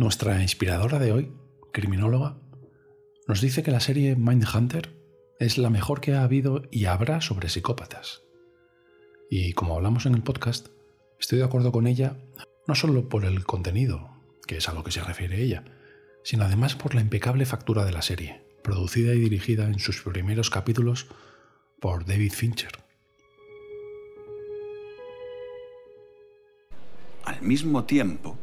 Nuestra inspiradora de hoy, criminóloga, nos dice que la serie Mindhunter es la mejor que ha habido y habrá sobre psicópatas. Y como hablamos en el podcast, estoy de acuerdo con ella no solo por el contenido, que es a lo que se refiere ella, sino además por la impecable factura de la serie, producida y dirigida en sus primeros capítulos por David Fincher. Al mismo tiempo,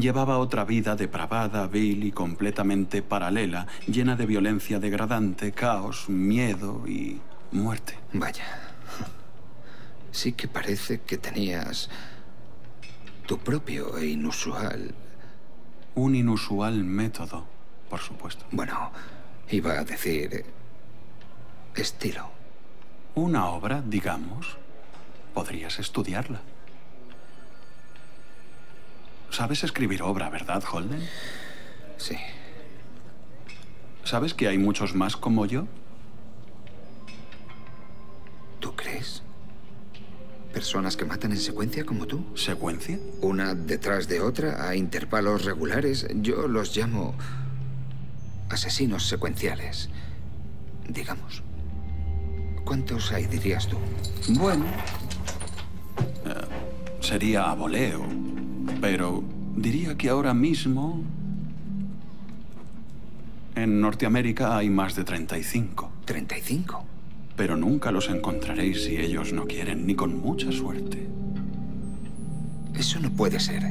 llevaba otra vida depravada, vil y completamente paralela, llena de violencia degradante, caos, miedo y muerte. Vaya. Sí que parece que tenías tu propio e inusual... Un inusual método, por supuesto. Bueno, iba a decir... estilo. Una obra, digamos, podrías estudiarla. Sabes escribir obra, ¿verdad, Holden? Sí. ¿Sabes que hay muchos más como yo? ¿Tú crees? ¿Personas que matan en secuencia como tú? ¿Secuencia? Una detrás de otra, a intervalos regulares. Yo los llamo asesinos secuenciales. Digamos. ¿Cuántos hay, dirías tú? Bueno, eh, sería a voleo, pero diría que ahora mismo en Norteamérica hay más de 35. ¿35? Pero nunca los encontraréis si ellos no quieren, ni con mucha suerte. Eso no puede ser.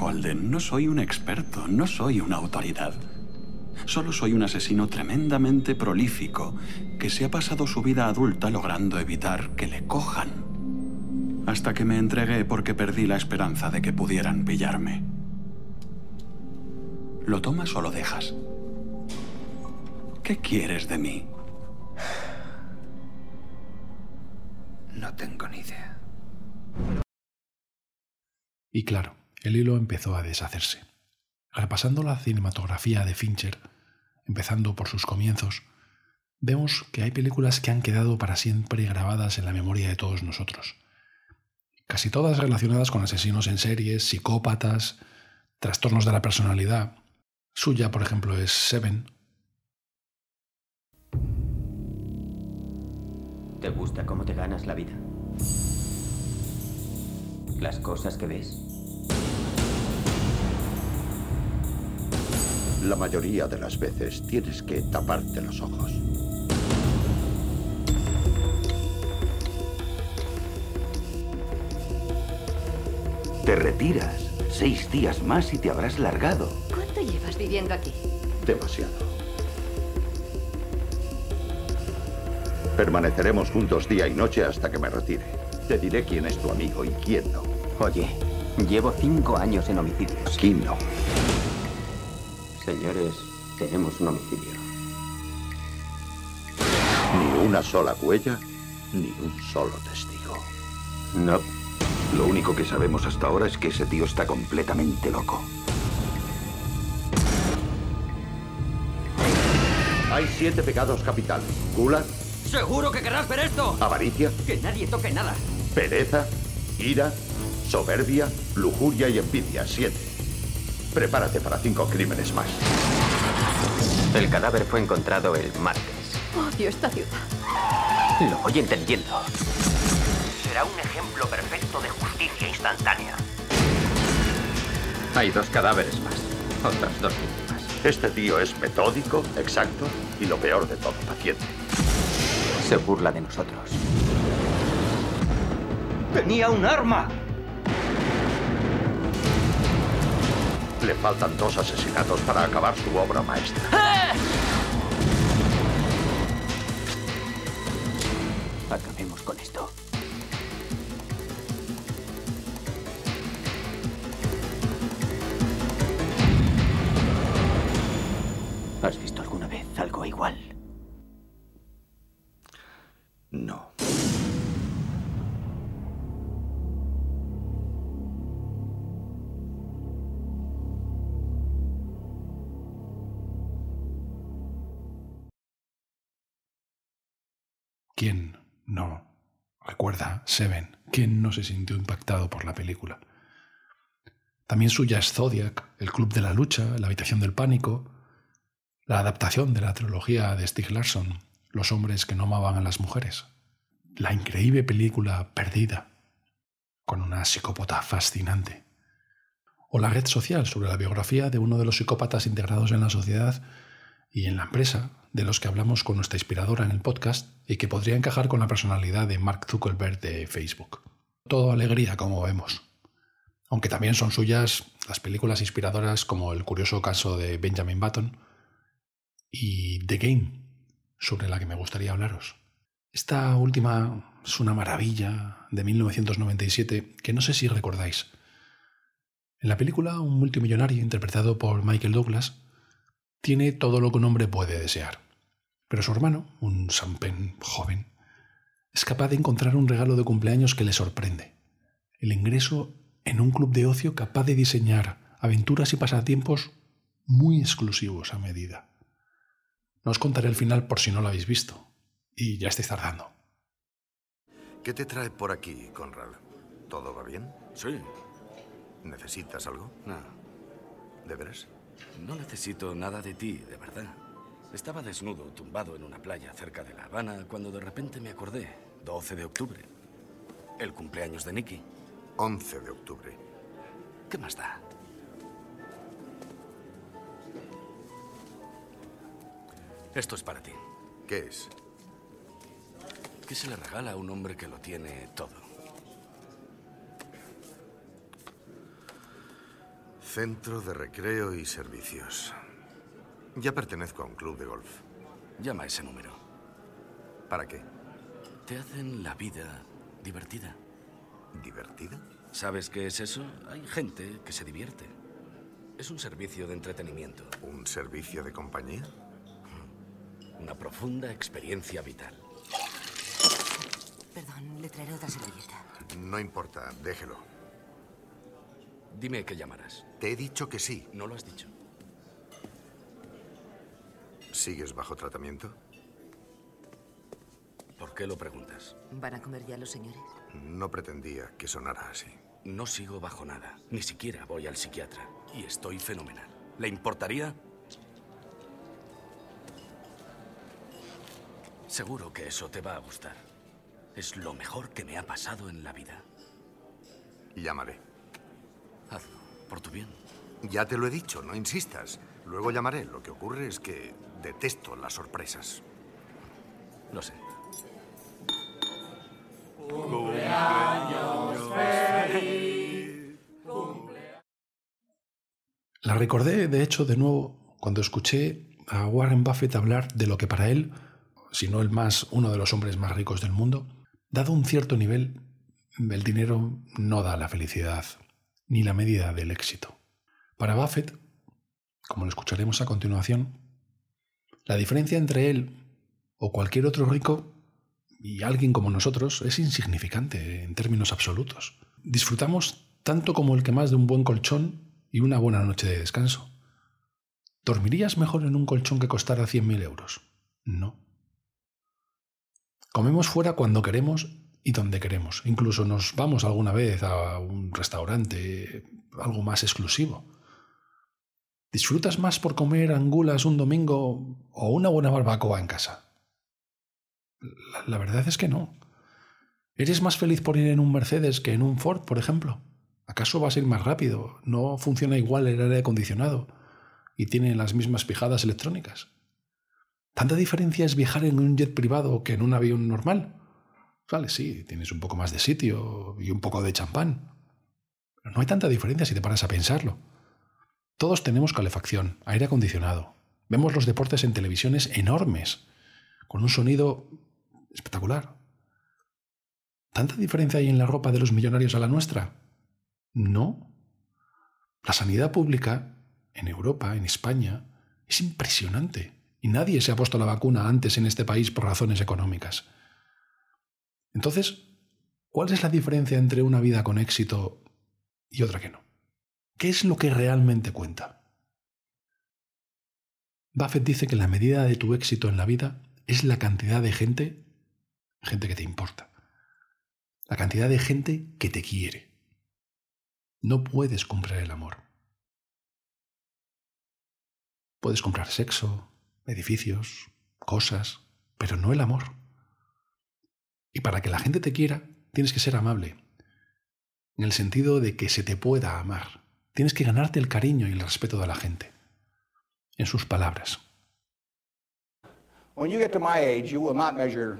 Holden, no soy un experto, no soy una autoridad. Solo soy un asesino tremendamente prolífico que se ha pasado su vida adulta logrando evitar que le cojan. Hasta que me entregué porque perdí la esperanza de que pudieran pillarme. ¿Lo tomas o lo dejas? ¿Qué quieres de mí? No tengo ni idea. Y claro, el hilo empezó a deshacerse. Repasando la cinematografía de Fincher, empezando por sus comienzos, vemos que hay películas que han quedado para siempre grabadas en la memoria de todos nosotros. Casi todas relacionadas con asesinos en series, psicópatas, trastornos de la personalidad. Suya, por ejemplo, es Seven. ¿Te gusta cómo te ganas la vida? ¿Las cosas que ves? La mayoría de las veces tienes que taparte los ojos. Te retiras. Seis días más y te habrás largado. ¿Cuánto llevas viviendo aquí? Demasiado. Permaneceremos juntos día y noche hasta que me retire. Te diré quién es tu amigo y quién no. Oye, llevo cinco años en homicidios. Aquí no. Señores, tenemos un homicidio. Ni una sola huella, ni un solo testigo. No. Lo único que sabemos hasta ahora es que ese tío está completamente loco. Hay siete pecados capitales. Gula, ¿Seguro que querrás ver esto? avaricia, Que nadie toque nada. pereza, ira, soberbia, lujuria y envidia. Siete. Prepárate para cinco crímenes más. El cadáver fue encontrado el martes. Odio esta ciudad. Lo voy entendiendo. Será un ejemplo perfecto de justicia instantánea. Hay dos cadáveres más. Otras dos víctimas. Este tío es metódico, exacto y lo peor de todo, paciente. Se burla de nosotros. ¡Tenía un arma! Le faltan dos asesinatos para acabar su obra maestra. Acabemos con esto. Recuerda Seven? ¿Quién no se sintió impactado por la película? También suya es Zodiac, El Club de la Lucha, La Habitación del Pánico, la adaptación de la trilogía de Stieg Larsson, Los hombres que no amaban a las mujeres, la increíble película Perdida, con una psicópata fascinante, o la red social sobre la biografía de uno de los psicópatas integrados en la sociedad y en la empresa, de los que hablamos con nuestra inspiradora en el podcast y que podría encajar con la personalidad de Mark Zuckerberg de Facebook. Todo alegría, como vemos. Aunque también son suyas las películas inspiradoras como El curioso caso de Benjamin Button y The Game, sobre la que me gustaría hablaros. Esta última es una maravilla de 1997 que no sé si recordáis. En la película, un multimillonario interpretado por Michael Douglas tiene todo lo que un hombre puede desear. Pero su hermano, un Sampen joven, es capaz de encontrar un regalo de cumpleaños que le sorprende. El ingreso en un club de ocio capaz de diseñar aventuras y pasatiempos muy exclusivos a medida. No os contaré el final por si no lo habéis visto. Y ya estáis tardando. ¿Qué te trae por aquí, Conrad? ¿Todo va bien? Sí. ¿Necesitas algo? No. ¿De veras? No necesito nada de ti, de verdad. Estaba desnudo, tumbado en una playa cerca de La Habana, cuando de repente me acordé. 12 de octubre. El cumpleaños de Nicky. 11 de octubre. ¿Qué más da? Esto es para ti. ¿Qué es? ¿Qué se le regala a un hombre que lo tiene todo? Centro de recreo y servicios. Ya pertenezco a un club de golf. Llama a ese número. ¿Para qué? Te hacen la vida divertida. ¿Divertida? ¿Sabes qué es eso? Hay gente que se divierte. Es un servicio de entretenimiento. ¿Un servicio de compañía? Una profunda experiencia vital. Perdón, le traeré otra servilleta. No importa, déjelo. Dime que llamarás. Te he dicho que sí. No lo has dicho. ¿Sigues bajo tratamiento? ¿Por qué lo preguntas? ¿Van a comer ya los señores? No pretendía que sonara así. No sigo bajo nada. Ni siquiera voy al psiquiatra. Y estoy fenomenal. ¿Le importaría? Seguro que eso te va a gustar. Es lo mejor que me ha pasado en la vida. Llamaré. Hazlo, por tu bien. Ya te lo he dicho, no insistas. Luego llamaré. Lo que ocurre es que detesto las sorpresas. Lo sé. La recordé, de hecho, de nuevo cuando escuché a Warren Buffett hablar de lo que para él, si no el más, uno de los hombres más ricos del mundo, dado un cierto nivel, el dinero no da la felicidad ni la medida del éxito. Para Buffett, como lo escucharemos a continuación, la diferencia entre él o cualquier otro rico y alguien como nosotros es insignificante en términos absolutos. Disfrutamos tanto como el que más de un buen colchón y una buena noche de descanso. ¿Dormirías mejor en un colchón que costara 100.000 euros? No. Comemos fuera cuando queremos y donde queremos. Incluso nos vamos alguna vez a un restaurante, algo más exclusivo. ¿Disfrutas más por comer angulas un domingo o una buena barbacoa en casa? La, verdad es que no. ¿Eres más feliz por ir en un Mercedes que en un Ford, por ejemplo? ¿Acaso vas a ir más rápido? ¿No funciona igual el aire acondicionado? ¿Y tiene las mismas pijadas electrónicas? ¿Tanta diferencia es viajar en un jet privado que en un avión normal? Vale, sí, tienes un poco más de sitio y un poco de champán. Pero no hay tanta diferencia si te paras a pensarlo. Todos tenemos calefacción, aire acondicionado. Vemos los deportes en televisiones enormes, con un sonido espectacular. ¿Tanta diferencia hay en la ropa de los millonarios a la nuestra? No. La sanidad pública en Europa, en España, es impresionante. Y nadie se ha puesto la vacuna antes en este país por razones económicas. Entonces, ¿cuál es la diferencia entre una vida con éxito y otra que no? ¿Qué es lo que realmente cuenta? Buffett dice que la medida de tu éxito en la vida es la cantidad de gente, gente que te importa, la cantidad de gente que te quiere. No puedes comprar el amor. Puedes comprar sexo, edificios, cosas, pero no el amor. Y para que la gente te quiera, tienes que ser amable, en el sentido de que se te pueda amar. Tienes que ganarte el cariño y el respeto de la gente. En sus palabras. When you get to my age, you will not measure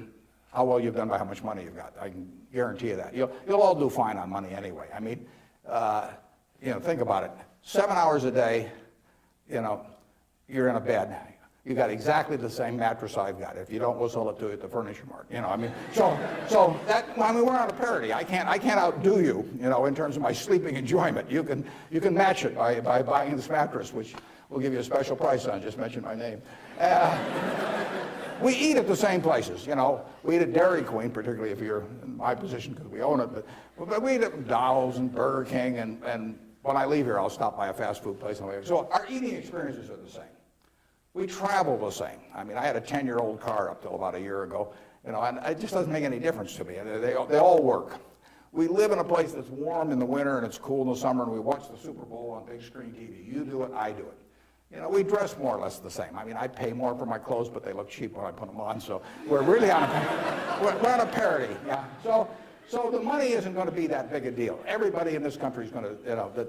how well you've done by how much money you've got. I can guarantee you that. You'll, you'll all do fine on money anyway. I mean, uh, you know, think about it. Seven hours a day, you know, you're in a bed. You got exactly the same mattress I've got. If you don't, we'll sell it to you at the furniture mart. You know, I mean, so so that I mean, we're on a parity. I can't I can't outdo you. You know, in terms of my sleeping enjoyment, you can you can match it by by buying this mattress, which we'll give you a special price on. Just mention my name. Uh, we eat at the same places, you know. We eat at Dairy Queen, particularly if you're in my position because we own it. But, but we eat at McDonald's and Burger King, and, and when I leave here, I'll stop by a fast food place. So our eating experiences are the same. We travel the same. I mean, I had a 10-year-old car up till about a year ago, you know, and it just doesn't make any difference to me. They, they, they all work. We live in a place that's warm in the winter and it's cool in the summer, and we watch the Super Bowl on big screen TV. You do it, I do it. You know, we dress more or less the same. I mean, I pay more for my clothes, but they look cheap when I put them on. So we're really on a, we're, we're on a parity. Yeah. So, so the money isn't going to be that big a deal. Everybody in this country is going to, you know, that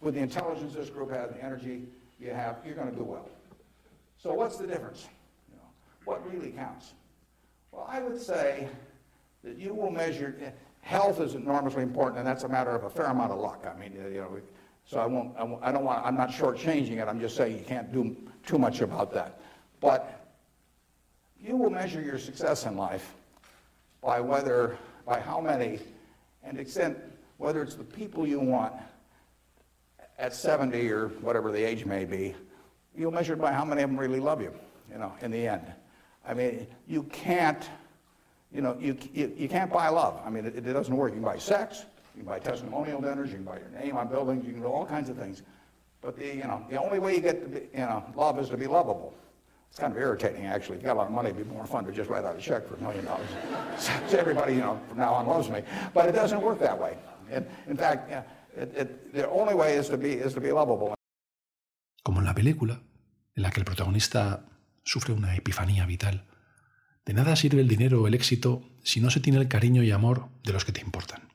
with the intelligence this group has, the energy you have, you're going to do well. So what's the difference? You know, what really counts? Well, I would say that you will measure health is enormously important, and that's a matter of a fair amount of luck. I mean, you know. So I won't, I, won't, I don't want, I'm not shortchanging it. I'm just saying you can't do too much about that. But you will measure your success in life by whether, by how many, and extent, whether it's the people you want at 70 or whatever the age may be, you'll measure it by how many of them really love you, you know, in the end. I mean, you can't, you know, you, you, you can't buy love. I mean, it, it doesn't work. You can buy sex, you can buy testimonial dinners, you can buy your name on buildings, you can do all kinds of things. But the, you know, the only way you get to be, you know, love is to be lovable. It's kind of irritating, actually. If you got a lot of money, it'd be more fun to just write out a check for a million dollars. So everybody, you know, from now on loves me. But it doesn't work that way. And in fact, it, it, the only way is to be, is to be lovable. Como en la película, en la que el protagonista sufre una epifanía vital, de nada sirve el dinero o el éxito si no se tiene el cariño y amor de los que te importan.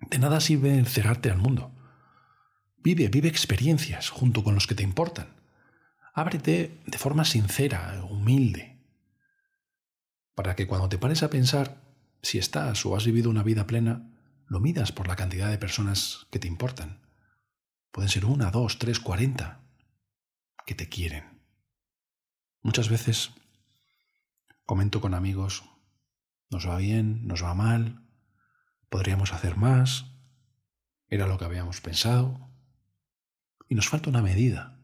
De nada sirve encerrarte al mundo. Vive, vive experiencias junto con los que te importan. Ábrete de forma sincera, humilde, para que cuando te pares a pensar si estás o has vivido una vida plena, lo midas por la cantidad de personas que te importan. Pueden ser una, dos, tres, cuarenta, que te quieren. Muchas veces comento con amigos, nos va bien, nos va mal, podríamos hacer más, era lo que habíamos pensado, y nos falta una medida.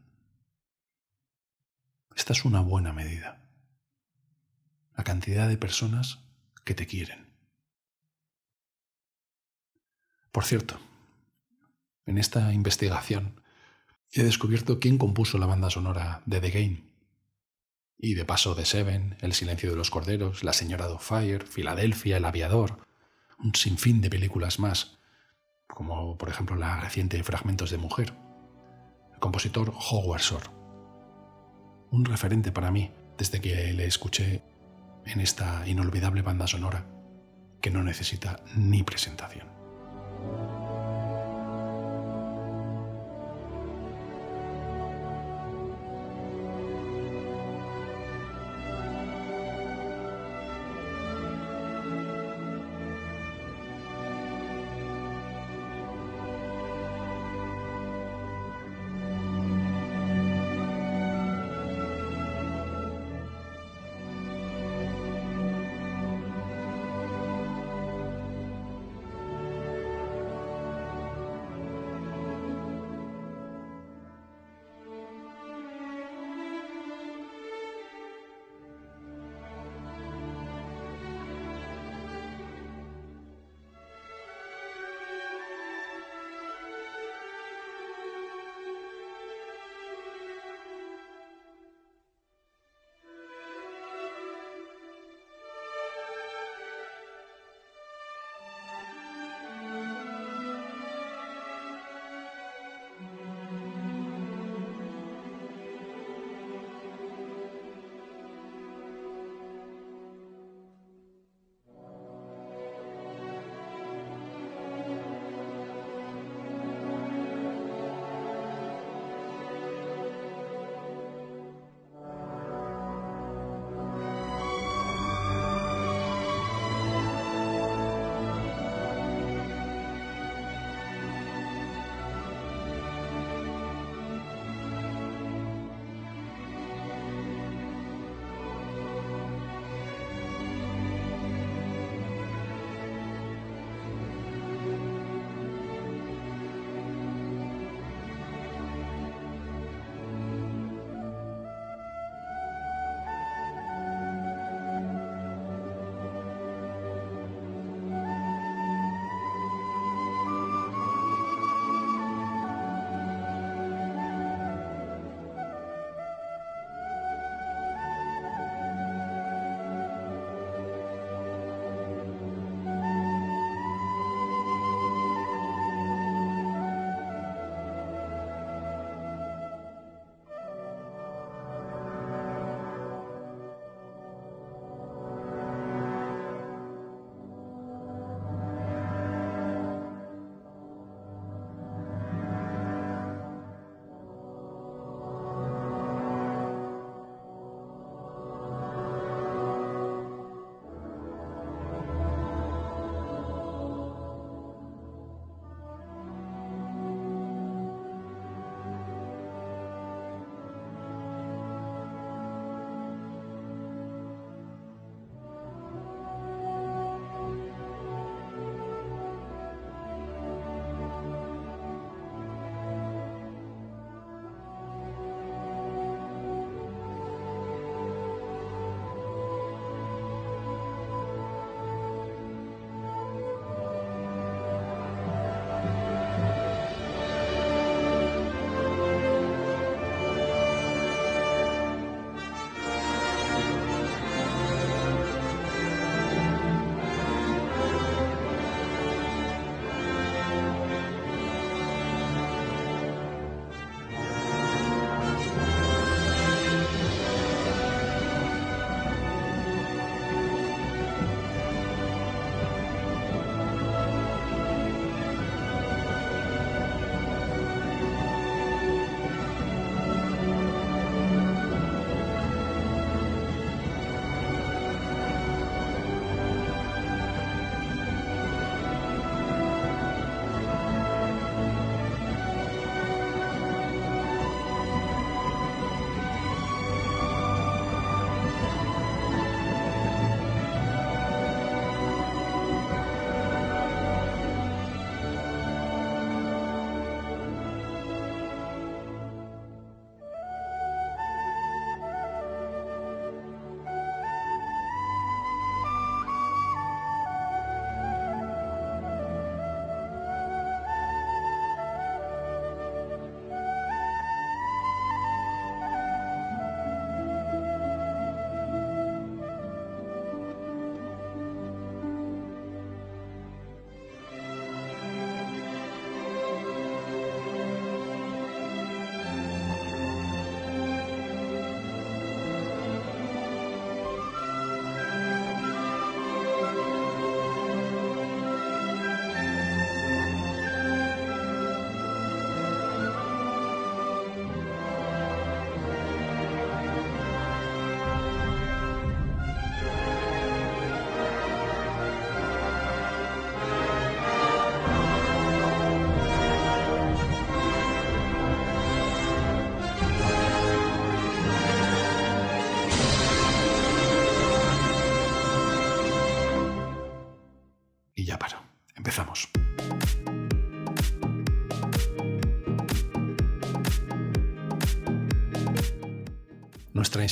Esta es una buena medida. La cantidad de personas que te quieren. Por cierto, en esta investigación he descubierto quién compuso la banda sonora de The Game. Y de paso de Seven, El silencio de los corderos, La señora Fire, Filadelfia, El aviador, un sinfín de películas más, como por ejemplo la reciente Fragmentos de Mujer. El compositor Howard Shore un referente para mí desde que le escuché en esta inolvidable banda sonora que no necesita ni presentación.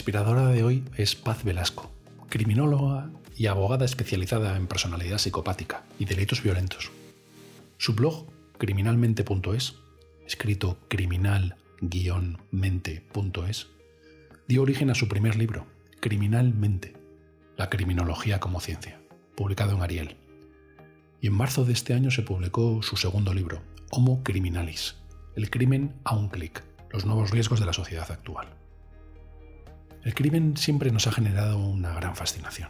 Inspiradora de hoy es Paz Velasco, criminóloga y abogada especializada en personalidad psicopática y delitos violentos. Su blog, criminalmente.es, escrito criminal-mente.es, dio origen a su primer libro, Criminalmente, la criminología como ciencia, publicado en Ariel. Y en marzo de este año se publicó su segundo libro, Homo Criminalis, el crimen a un clic, los nuevos riesgos de la sociedad actual. El crimen siempre nos ha generado una gran fascinación.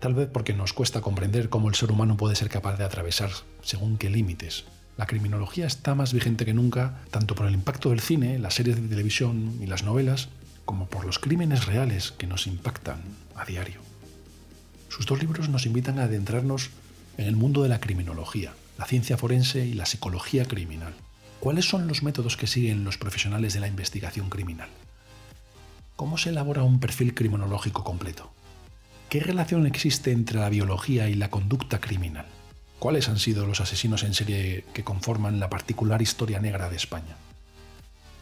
Tal vez porque nos cuesta comprender cómo el ser humano puede ser capaz de atravesar según qué límites. La criminología está más vigente que nunca, tanto por el impacto del cine, las series de televisión y las novelas, como por los crímenes reales que nos impactan a diario. Sus dos libros nos invitan a adentrarnos en el mundo de la criminología, la ciencia forense y la psicología criminal. ¿Cuáles son los métodos que siguen los profesionales de la investigación criminal? ¿Cómo se elabora un perfil criminológico completo? ¿Qué relación existe entre la biología y la conducta criminal? ¿Cuáles han sido los asesinos en serie que conforman la particular historia negra de España?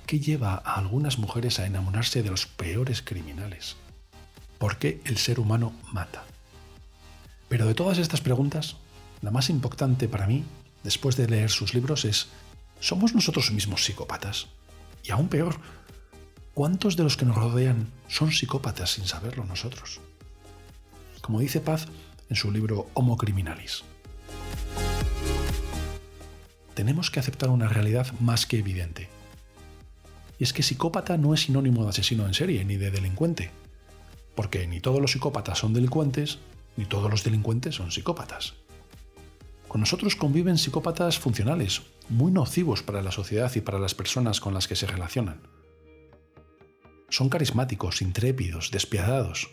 ¿Qué lleva a algunas mujeres a enamorarse de los peores criminales? ¿Por qué el ser humano mata? Pero de todas estas preguntas, la más importante para mí, después de leer sus libros, es, ¿somos nosotros mismos psicópatas? Y aún peor, ¿Cuántos de los que nos rodean son psicópatas sin saberlo nosotros? Como dice Paz en su libro Homo Criminalis. Tenemos que aceptar una realidad más que evidente. Y es que psicópata no es sinónimo de asesino en serie ni de delincuente. Porque ni todos los psicópatas son delincuentes, ni todos los delincuentes son psicópatas. Con nosotros conviven psicópatas funcionales, muy nocivos para la sociedad y para las personas con las que se relacionan son carismáticos, intrépidos, despiadados,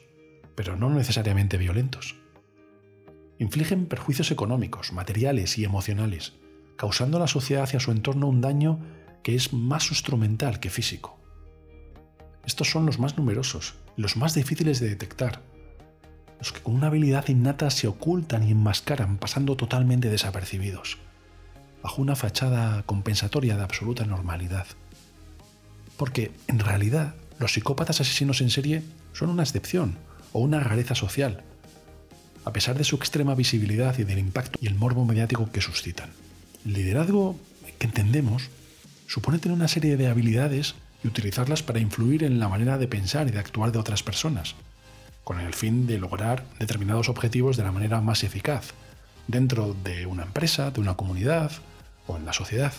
pero no necesariamente violentos. Infligen perjuicios económicos, materiales y emocionales, causando a la sociedad y a su entorno un daño que es más instrumental que físico. Estos son los más numerosos, los más difíciles de detectar, los que con una habilidad innata se ocultan y enmascaran pasando totalmente desapercibidos, bajo una fachada compensatoria de absoluta normalidad. Porque, en realidad, los psicópatas asesinos en serie son una excepción o una rareza social, a pesar de su extrema visibilidad y del impacto y el morbo mediático que suscitan. El liderazgo que entendemos supone tener una serie de habilidades y utilizarlas para influir en la manera de pensar y de actuar de otras personas, con el fin de lograr determinados objetivos de la manera más eficaz, dentro de una empresa, de una comunidad o en la sociedad.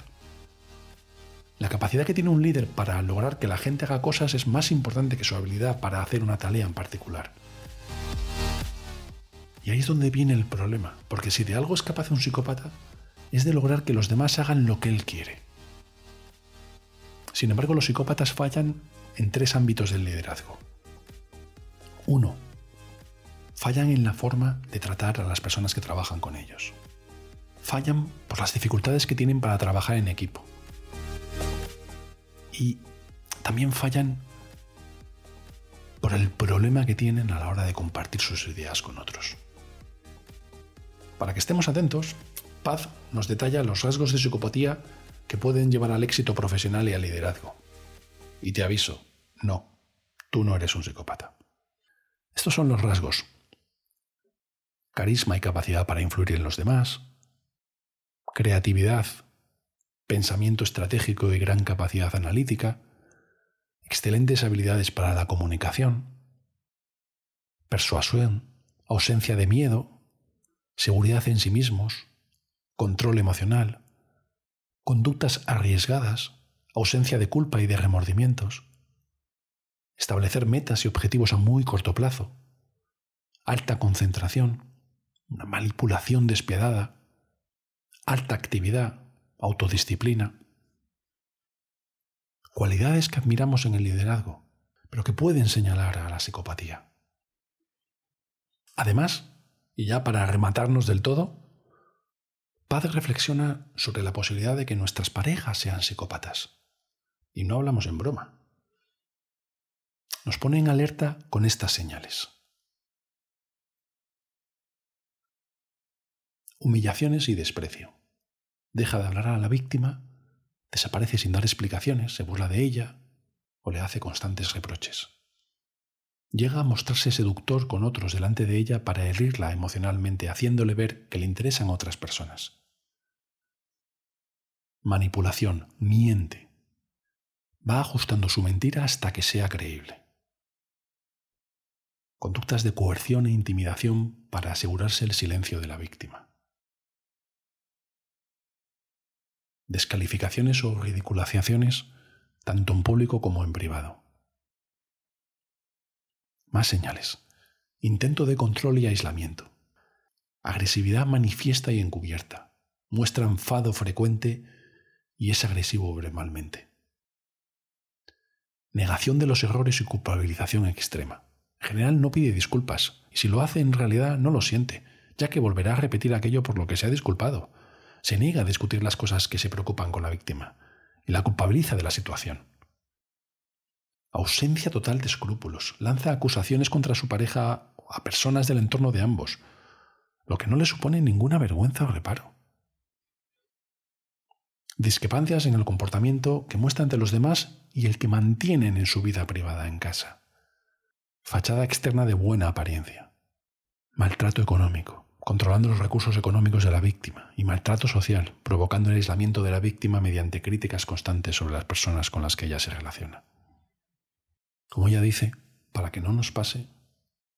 La capacidad que tiene un líder para lograr que la gente haga cosas es más importante que su habilidad para hacer una tarea en particular. Y ahí es donde viene el problema, porque si de algo es capaz un psicópata, es de lograr que los demás hagan lo que él quiere. Sin embargo, los psicópatas fallan en tres ámbitos del liderazgo. Uno, fallan en la forma de tratar a las personas que trabajan con ellos. Fallan por las dificultades que tienen para trabajar en equipo y también fallan por el problema que tienen a la hora de compartir sus ideas con otros. Para que estemos atentos, Paz nos detalla los rasgos de psicopatía que pueden llevar al éxito profesional y al liderazgo. Y te aviso, no, tú no eres un psicópata. Estos son los rasgos. Carisma y capacidad para influir en los demás. Creatividad pensamiento estratégico y gran capacidad analítica, excelentes habilidades para la comunicación, persuasión, ausencia de miedo, seguridad en sí mismos, control emocional, conductas arriesgadas, ausencia de culpa y de remordimientos, establecer metas y objetivos a muy corto plazo, alta concentración, una manipulación despiadada, alta actividad, autodisciplina. Cualidades que admiramos en el liderazgo, pero que pueden señalar a la psicopatía. Además, y ya para rematarnos del todo, Paz reflexiona sobre la posibilidad de que nuestras parejas sean psicópatas. Y no hablamos en broma. Nos pone en alerta con estas señales. humillaciones y desprecio. Deja de hablar a la víctima, desaparece sin dar explicaciones, se burla de ella o le hace constantes reproches. Llega a mostrarse seductor con otros delante de ella para herirla emocionalmente, haciéndole ver que le interesan otras personas. Manipulación, miente. Va ajustando su mentira hasta que sea creíble. Conductas de coerción e intimidación para asegurarse el silencio de la víctima. Descalificaciones o ridiculizaciones tanto en público como en privado. Más señales. Intento de control y aislamiento. Agresividad manifiesta y encubierta. Muestra enfado frecuente y es agresivo verbalmente. Negación de los errores y culpabilización extrema. En general no pide disculpas y si lo hace en realidad no lo siente, ya que volverá a repetir aquello por lo que se ha disculpado. Se niega a discutir las cosas que se preocupan con la víctima y la culpabiliza de la situación. Ausencia total de escrúpulos. Lanza acusaciones contra su pareja a personas del entorno de ambos, lo que no le supone ninguna vergüenza o reparo. Discrepancias en el comportamiento que muestra ante los demás y el que mantienen en su vida privada en casa. Fachada externa de buena apariencia. Maltrato económico, controlando los recursos económicos de la víctima, y maltrato social, provocando el aislamiento de la víctima mediante críticas constantes sobre las personas con las que ella se relaciona. Como ella dice, para que no nos pase,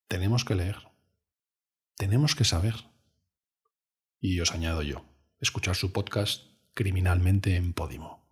tenemos que leer, tenemos que saber. Y os añado yo, escuchar su podcast criminalmente en Podimo.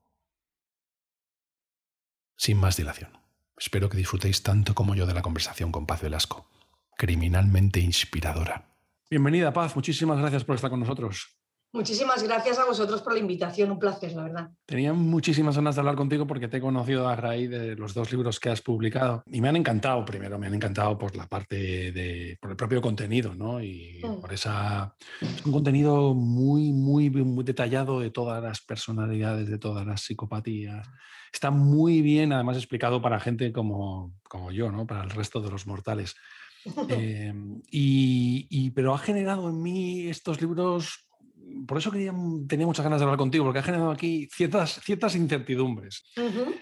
Sin más dilación, espero que disfrutéis tanto como yo de la conversación con Paz Velasco, criminalmente inspiradora. Bienvenida, Paz, muchísimas gracias por estar con nosotros. Muchísimas gracias a vosotros por la invitación, un placer, la verdad. Tenía muchísimas ganas de hablar contigo porque te he conocido a raíz de los dos libros que has publicado y me han encantado, primero, me han encantado por la parte de, por el propio contenido, ¿no? Y mm. por esa, es un contenido muy, muy, muy detallado de todas las personalidades, de todas las psicopatías. Está muy bien, además, explicado para gente como, como yo, ¿no? Para el resto de los mortales. Em, y, pero ha generado en mí estos libros por eso quería, tenía muchas ganas de hablar contigo, porque ha generado aquí ciertas, ciertas incertidumbres.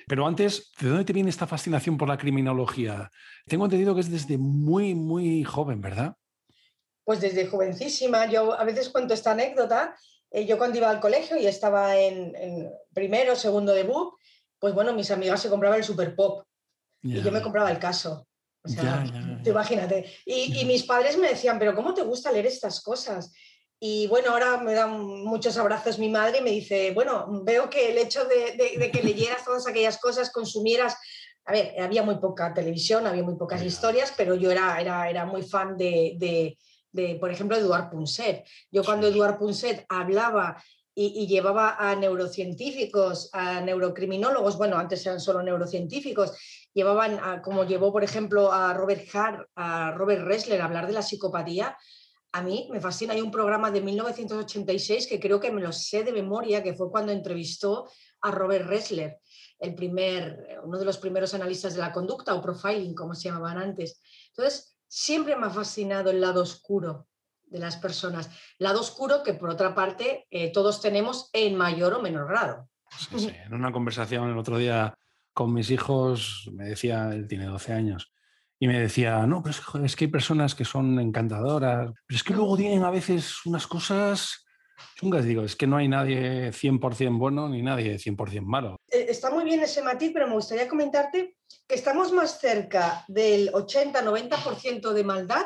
Pero antes, ¿de dónde te viene esta fascinación por la criminología? Tengo entendido que es desde muy, muy joven, ¿verdad? Pues desde jovencísima. Yo a veces cuento esta anécdota. Eh, yo cuando iba al colegio y estaba en, primero, segundo de BUP, pues bueno, mis amigas se compraban el Super Pop y yo me compraba el caso. O sea, imagínate. Y, y, mis padres me decían, pero ¿cómo te gusta leer estas cosas? Y bueno, ahora me dan muchos abrazos mi madre y me dice, bueno, veo que el hecho de, que leyeras todas aquellas cosas, consumieras, a ver, había muy poca televisión, había muy pocas historias, pero yo era, era, era muy fan de, por ejemplo, Eduard Punset. Yo cuando Eduard Punset hablaba y, llevaba a neurocientíficos, a neurocriminólogos, bueno, antes eran solo neurocientíficos, llevaban, como llevó, por ejemplo, a Robert Hart, a Robert Ressler a hablar de la psicopatía, a mí me fascina. Hay un programa de 1986 que creo que me lo sé de memoria, que fue cuando entrevistó a Robert Ressler, el primer, uno de los primeros analistas de la conducta o profiling, como se llamaban antes. Entonces, siempre me ha fascinado el lado oscuro de las personas. Lado oscuro que, por otra parte, eh, todos tenemos en mayor o menor grado. En una conversación el otro día con mis hijos, me decía, él tiene 12 años, y me decía, no, pero es, que hay personas que son encantadoras, pero es que luego tienen a veces unas cosas chungas. Digo, es que no hay nadie 100% bueno ni nadie 100% malo. Eh, está muy bien ese matiz, pero me gustaría comentarte que estamos más cerca del 80-90% de maldad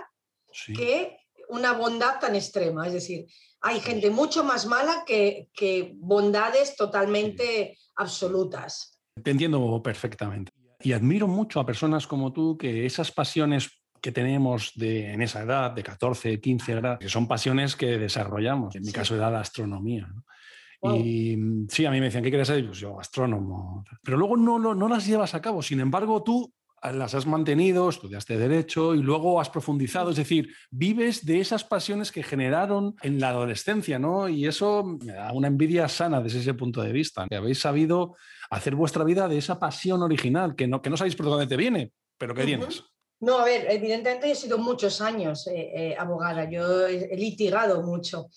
que una bondad tan extrema. Es decir, hay gente mucho más mala que, que bondades totalmente absolutas. Te entiendo perfectamente. Y admiro mucho a personas como tú que esas pasiones que tenemos de, en esa edad, de 14, 15 edad, que son pasiones que desarrollamos. En mi caso era la astronomía. Y mm, sí, a mí me decían, ¿qué quieres ser? Pues yo, astrónomo. Pero luego no, no, no las llevas a cabo. Sin embargo, tú las has mantenido, estudiaste derecho y luego has profundizado, es decir, vives de esas pasiones que generaron en la adolescencia, ¿no? Y eso me da una envidia sana desde ese punto de vista, que habéis sabido hacer vuestra vida de esa pasión original, que no, que no sabéis por dónde te viene, pero que tienes. No, a ver, evidentemente he sido muchos años eh, eh, abogada, yo he, litigado mucho.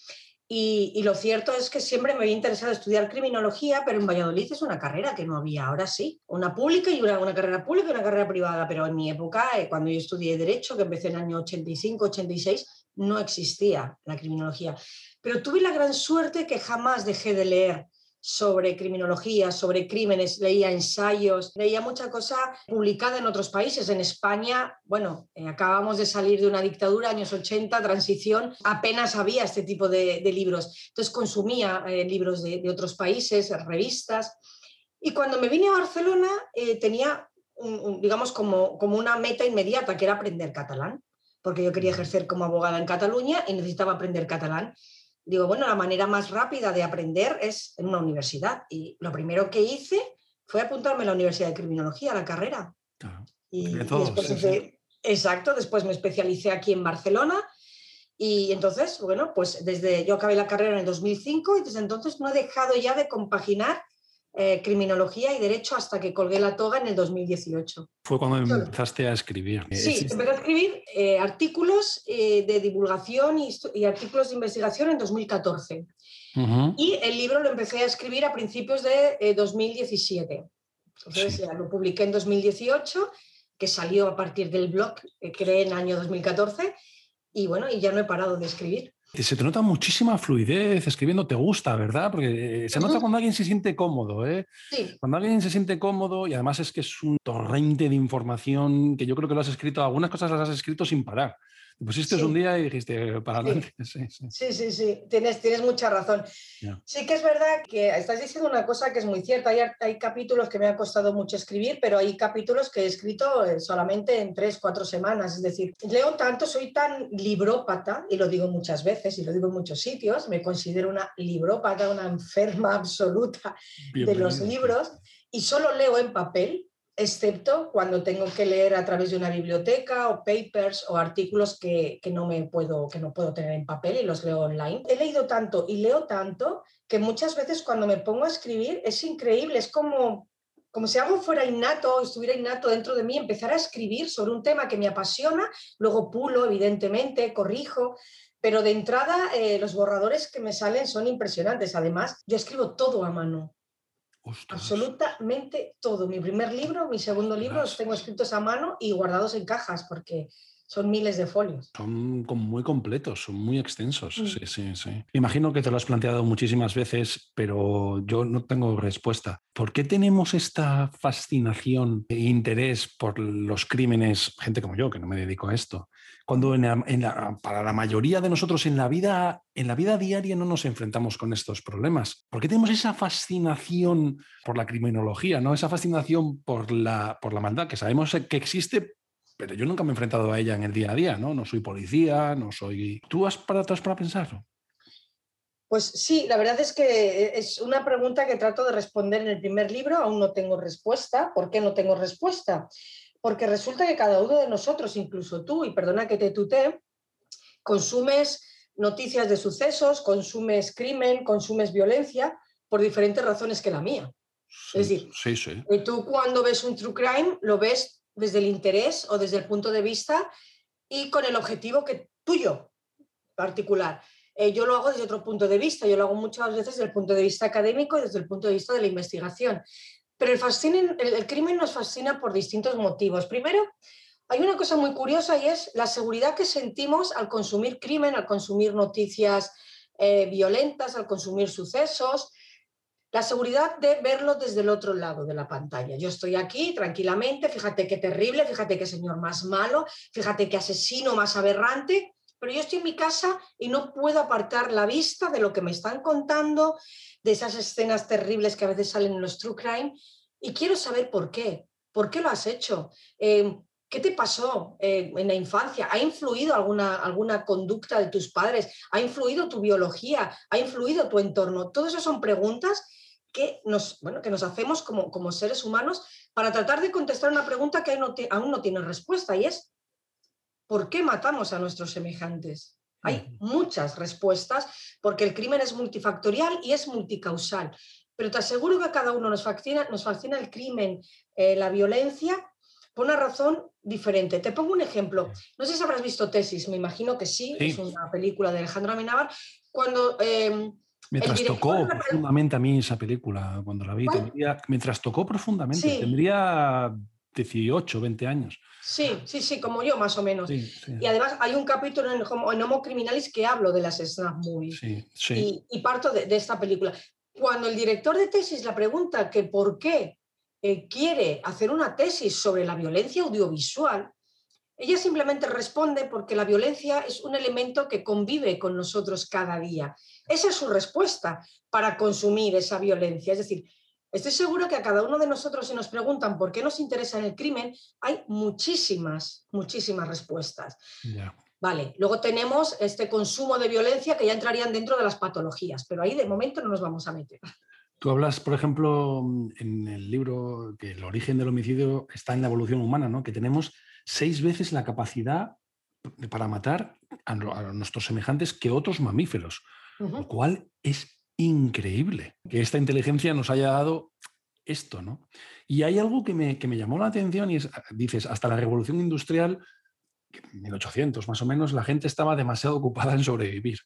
Y, lo cierto es que siempre me había interesado estudiar criminología, pero en Valladolid es una carrera que no había. Ahora sí, una pública y una, una carrera pública y una carrera privada, pero en mi época, eh, cuando yo estudié Derecho, que empecé en el año 85, 86, no existía la criminología. Pero tuve la gran suerte que jamás dejé de leer sobre criminología, sobre crímenes, leía ensayos, leía mucha cosa publicada en otros países. En España, bueno, eh, acabamos de salir de una dictadura, años 80, transición, apenas había este tipo de, libros. Entonces consumía eh, libros de, otros países, revistas. Y cuando me vine a Barcelona eh, tenía, digamos, como, como una meta inmediata, que era aprender catalán, porque yo quería ejercer como abogada en Cataluña y necesitaba aprender catalán digo, bueno, la manera más rápida de aprender es en una universidad. Y lo primero que hice fue apuntarme a la Universidad de Criminología, a la carrera. Y, después exacto, después me especialicé aquí en Barcelona. Y entonces, bueno, pues desde yo acabé la carrera en el 2005 y desde entonces no he dejado ya de compaginar eh, criminología y derecho hasta que colgué la toga en el 2018. Fue cuando empezaste a escribir. Sí, empecé a escribir eh, artículos eh, de divulgación y, artículos de investigación en 2014. Y el libro lo empecé a escribir a principios de 2017. Entonces ya lo publiqué en 2018, que salió a partir del blog que creé en el año 2014. Y bueno, y ya no he parado de escribir. Se te nota muchísima fluidez escribiendo, te gusta, ¿verdad? Porque eh, se nota cuando alguien se siente cómodo, ¿eh? Sí. Cuando alguien se siente cómodo y además es que es un torrente de información que yo creo que lo has escrito, algunas cosas las has escrito sin parar. Te pusiste un día y dijiste, para adelante. Sí, sí, sí, Tienes, tienes mucha razón. Sí que es verdad que estás diciendo una cosa que es muy cierta. Hay, hay capítulos que me ha costado mucho escribir, pero hay capítulos que he escrito eh, solamente en tres, cuatro semanas. Es decir, leo tanto, soy tan librópata, y lo digo muchas veces y lo digo en muchos sitios, me considero una librópata, una enferma absoluta de los libros, y solo leo en papel excepto cuando tengo que leer a través de una biblioteca o papers o artículos que, no me puedo, que no puedo tener en papel y los leo online. He leído tanto y leo tanto que muchas veces cuando me pongo a escribir es increíble, es como, como si algo fuera innato, estuviera innato dentro de mí, empezar a escribir sobre un tema que me apasiona, luego pulo, evidentemente, corrijo, pero de entrada eh, los borradores que me salen son impresionantes. Además, yo escribo todo a mano. Absolutamente todo. Mi primer libro, mi segundo libro, los tengo escritos a mano y guardados en cajas porque son miles de folios. Son muy completos, son muy extensos. Mm. Sí, sí, sí. Imagino que te lo has planteado muchísimas veces, pero yo no tengo respuesta. ¿Por qué tenemos esta fascinación e interés por los crímenes, gente como yo, que no me dedico a esto? Cuando para la mayoría de nosotros en la, vida, en la vida diaria no nos enfrentamos con estos problemas. ¿Por qué tenemos esa fascinación por la criminología, ¿no? esa fascinación por la, por la maldad, que sabemos que existe, pero yo nunca me he enfrentado a ella en el día a día, ¿no? No soy policía, no soy... ¿Tú has para, atrás para pensarlo? Pues sí, la verdad es que es una pregunta que trato de responder en el primer libro, aún no tengo respuesta. ¿Por qué no tengo respuesta? Porque resulta que cada uno de nosotros, incluso tú, y perdona que te tutee, consumes noticias de sucesos, consumes crimen, consumes violencia por diferentes razones que la mía. es decir, sí, sí. tú cuando ves un true crime lo ves desde el interés o desde el punto de vista y con el objetivo que tuyo particular. Eh, yo lo hago desde otro punto de vista, yo lo hago muchas veces desde el punto de vista académico y desde el punto de vista de la investigación. Pero el, crimen nos fascina por distintos motivos. Primero, hay una cosa muy curiosa y es la seguridad que sentimos al consumir crimen, al consumir noticias eh, violentas, al consumir sucesos. La seguridad de verlo desde el otro lado de la pantalla. Yo estoy aquí tranquilamente, fíjate qué terrible, fíjate qué señor más malo, fíjate qué asesino más aberrante, pero yo estoy en mi casa y no puedo apartar la vista de lo que me están contando, de esas escenas terribles que a veces salen en los True Crime y quiero saber por qué. ¿Por qué lo has hecho? Em, ¿Qué te pasó eh, en la infancia? ¿Ha influido alguna, alguna conducta de tus padres? ¿Ha influido tu biología? ¿Ha influido tu entorno? Todas esas son preguntas que nos, bueno, que nos hacemos como, como seres humanos para tratar de contestar una pregunta que aún no tiene respuesta y es ¿por qué matamos a nuestros semejantes? Hay muchas respuestas porque el crimen es multifactorial y es multicausal. Pero te aseguro que a cada uno nos fascina, nos fascina el crimen, eh, la violencia, por una razón diferente. Te pongo un ejemplo. No sé si habrás visto Tesis, me imagino que sí, Sí. es una película de Alejandro Amenábar. Cuando eh, Mientras el tocó director- profundamente a mí esa película, cuando la vi, tendría, mientras tocó profundamente, Sí. tendría 18, 20 años. Sí, sí, sí, como yo más o menos. Sí, sí. Y además hay un capítulo en, en Homo Criminalis que hablo de las snap movies. Sí, sí. y, y parto de, de esta película. Cuando el director de tesis la pregunta que por qué eh, quiere hacer una tesis sobre la violencia audiovisual, ella simplemente responde porque la violencia es un elemento que convive con nosotros cada día. Esa es su respuesta para consumir esa violencia. Es decir, estoy seguro que a cada uno de nosotros si nos preguntan por qué nos interesa el crimen, hay muchísimas, muchísimas respuestas. Vale, luego tenemos este consumo de violencia que ya entrarían dentro de las patologías, pero ahí de momento no nos vamos a meter. Tú hablas, por ejemplo, en el libro que el origen del homicidio está en la evolución humana, ¿no? Que tenemos seis veces la capacidad para matar a nuestros semejantes que otros mamíferos, lo cual es increíble que esta inteligencia nos haya dado esto, ¿no? Y hay algo que me, que me llamó la atención y es, dices, hasta la revolución industrial, en 1800 más o menos, la gente estaba demasiado ocupada en sobrevivir.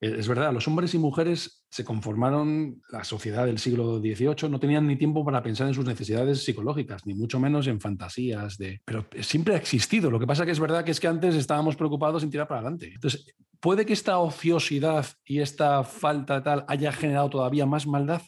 Eh, Es verdad, los hombres y mujeres se conformaron, la sociedad del siglo XVIII no tenían ni tiempo para pensar en sus necesidades psicológicas, ni mucho menos en fantasías de... Pero siempre ha existido, lo que pasa que es verdad que es que antes estábamos preocupados en tirar para adelante. Entonces, ¿puede que esta ociosidad y esta falta tal haya generado todavía más maldad?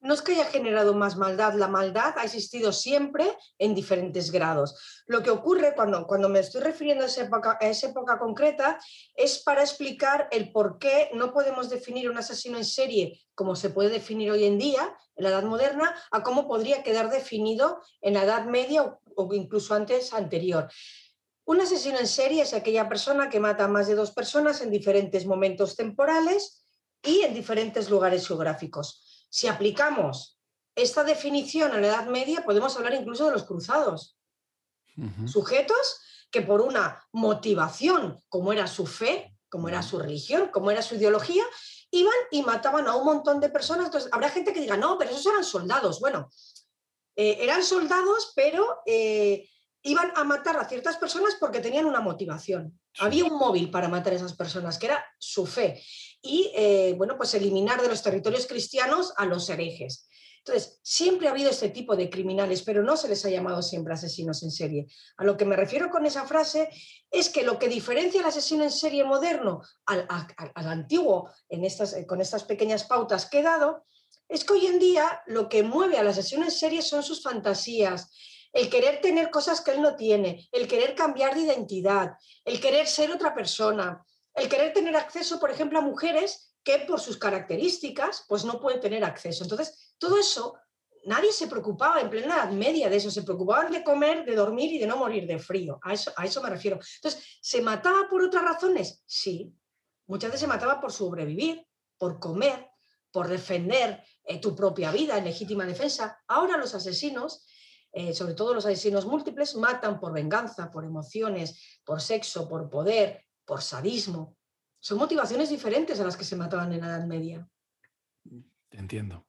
No es que haya generado más maldad, la maldad ha existido siempre en diferentes grados. Lo que ocurre cuando, cuando me estoy refiriendo a esa, época, a esa época concreta es para explicar el por qué no podemos definir un asesino en serie como se puede definir hoy en día, en la Edad Moderna, a cómo podría quedar definido en la Edad Media o incluso antes anterior. Un asesino en serie es aquella persona que mata a más de dos personas en diferentes momentos temporales y en diferentes lugares geográficos. Si aplicamos esta definición a la Edad Media, podemos hablar incluso de los cruzados. Sujetos que por una motivación, como era su fe, como era su religión, como era su ideología, iban y mataban a un montón de personas. Entonces, habrá gente que diga, no, pero esos eran soldados. Bueno, eh, eran soldados, pero eh, iban a matar a ciertas personas porque tenían una motivación. Había un móvil para matar a esas personas, que era su fe. Y, eh, bueno, pues eliminar de los territorios cristianos a los herejes. Entonces, siempre ha habido este tipo de criminales, pero no se les ha llamado siempre asesinos en serie. A lo que me refiero con esa frase es que lo que diferencia al asesino en serie moderno al, a- a- al antiguo, en estas, eh, con estas pequeñas pautas que he dado, es que hoy en día lo que mueve al asesino en serie son sus fantasías, el querer tener cosas que él no tiene, el querer cambiar de identidad, el querer ser otra persona, el querer tener acceso, por ejemplo, a mujeres que por sus características pues no pueden tener acceso. Entonces, todo eso, nadie se preocupaba en plena Edad Media de eso, se preocupaban de comer, de dormir y de no morir de frío. A eso, me refiero. Entonces, ¿se mataba por otras razones? Sí. Muchas veces se mataba por sobrevivir, por comer, por defender eh, tu propia vida en legítima defensa. Ahora los asesinos, eh, sobre todo los asesinos múltiples, matan por venganza, por emociones, por sexo, por poder, por sadismo. Son motivaciones diferentes a las que se mataban en la Edad Media. Te entiendo.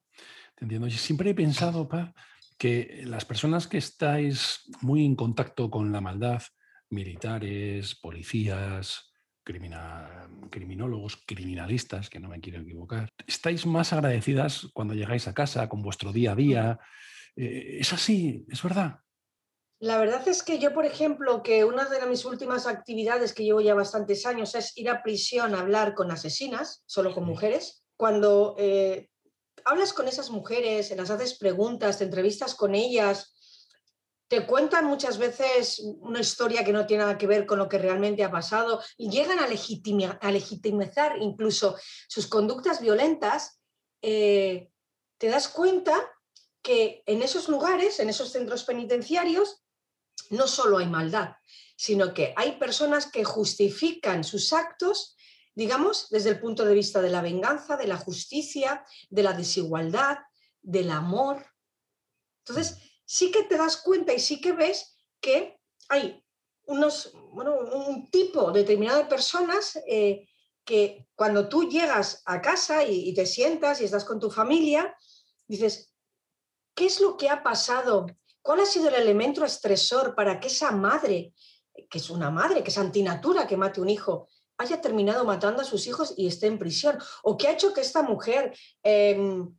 Te entiendo. Yo siempre he pensado, Pa, que las personas que estáis muy en contacto con la maldad, militares, policías, criminólogos, criminalistas, que no me quiero equivocar, estáis más agradecidas cuando llegáis a casa, con vuestro día a día. Eh, es así, es verdad. La verdad es que yo, por ejemplo, que una de mis últimas actividades que llevo ya bastantes años es ir a prisión a hablar con asesinas, solo con mujeres. Cuando eh, hablas con esas mujeres, las haces preguntas, te entrevistas con ellas, te cuentan muchas veces una historia que no tiene nada que ver con lo que realmente ha pasado y llegan a, legitima- a legitimizar incluso sus conductas violentas, eh, te das cuenta que en esos lugares, en esos centros penitenciarios, no solo hay maldad, sino que hay personas que justifican sus actos, digamos, desde el punto de vista de la venganza, de la justicia, de la desigualdad, del amor. Entonces, sí que te das cuenta y sí que ves que hay unos, bueno, un tipo determinado de personas eh, que cuando tú llegas a casa y, y te sientas y estás con tu familia, dices, ¿qué es lo que ha pasado ¿Cuál ha sido el elemento estresor para que esa madre, que es una madre, que es antinatura que mate un hijo, haya terminado matando a sus hijos y esté en prisión? ¿O qué ha hecho que esta mujer em,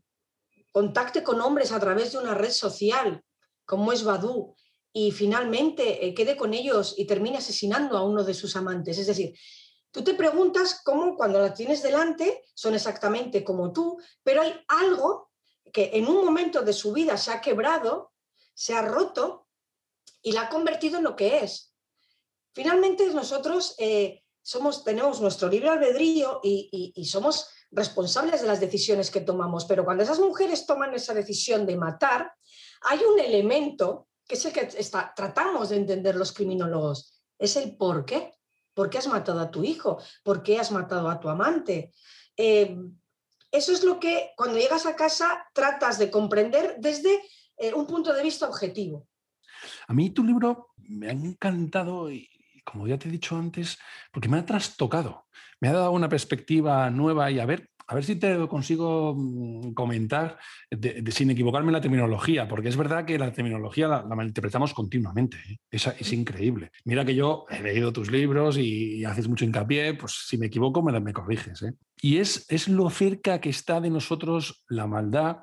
contacte con hombres a través de una red social, como es Badu, y finalmente eh, quede con ellos y termine asesinando a uno de sus amantes? Es decir, tú te preguntas cómo cuando la tienes delante son exactamente como tú, pero hay algo que en un momento de su vida se ha quebrado, se ha roto y la ha convertido en lo que es. Finalmente nosotros eh, somos, tenemos nuestro libre albedrío y, somos responsables de las decisiones que tomamos, pero cuando esas mujeres toman esa decisión de matar, hay un elemento que es el que tratamos de entender los criminólogos, es el por qué. ¿Por qué has matado a tu hijo? ¿Por qué has matado a tu amante? Eh, eso es lo que cuando llegas a casa tratas de comprender desde eh, un punto de vista objetivo. A mí tu libro me ha encantado y, como ya te he dicho antes, porque me ha trastocado, me ha dado una perspectiva nueva y a ver, a ver si te consigo mm, comentar sin equivocarme en la terminología, porque es verdad que la terminología la, malinterpretamos continuamente. ¿eh? Es, increíble. Mira que yo he leído tus libros y, haces mucho hincapié, pues si me equivoco me, me corriges. ¿eh? Y es, es lo cerca que está de nosotros la maldad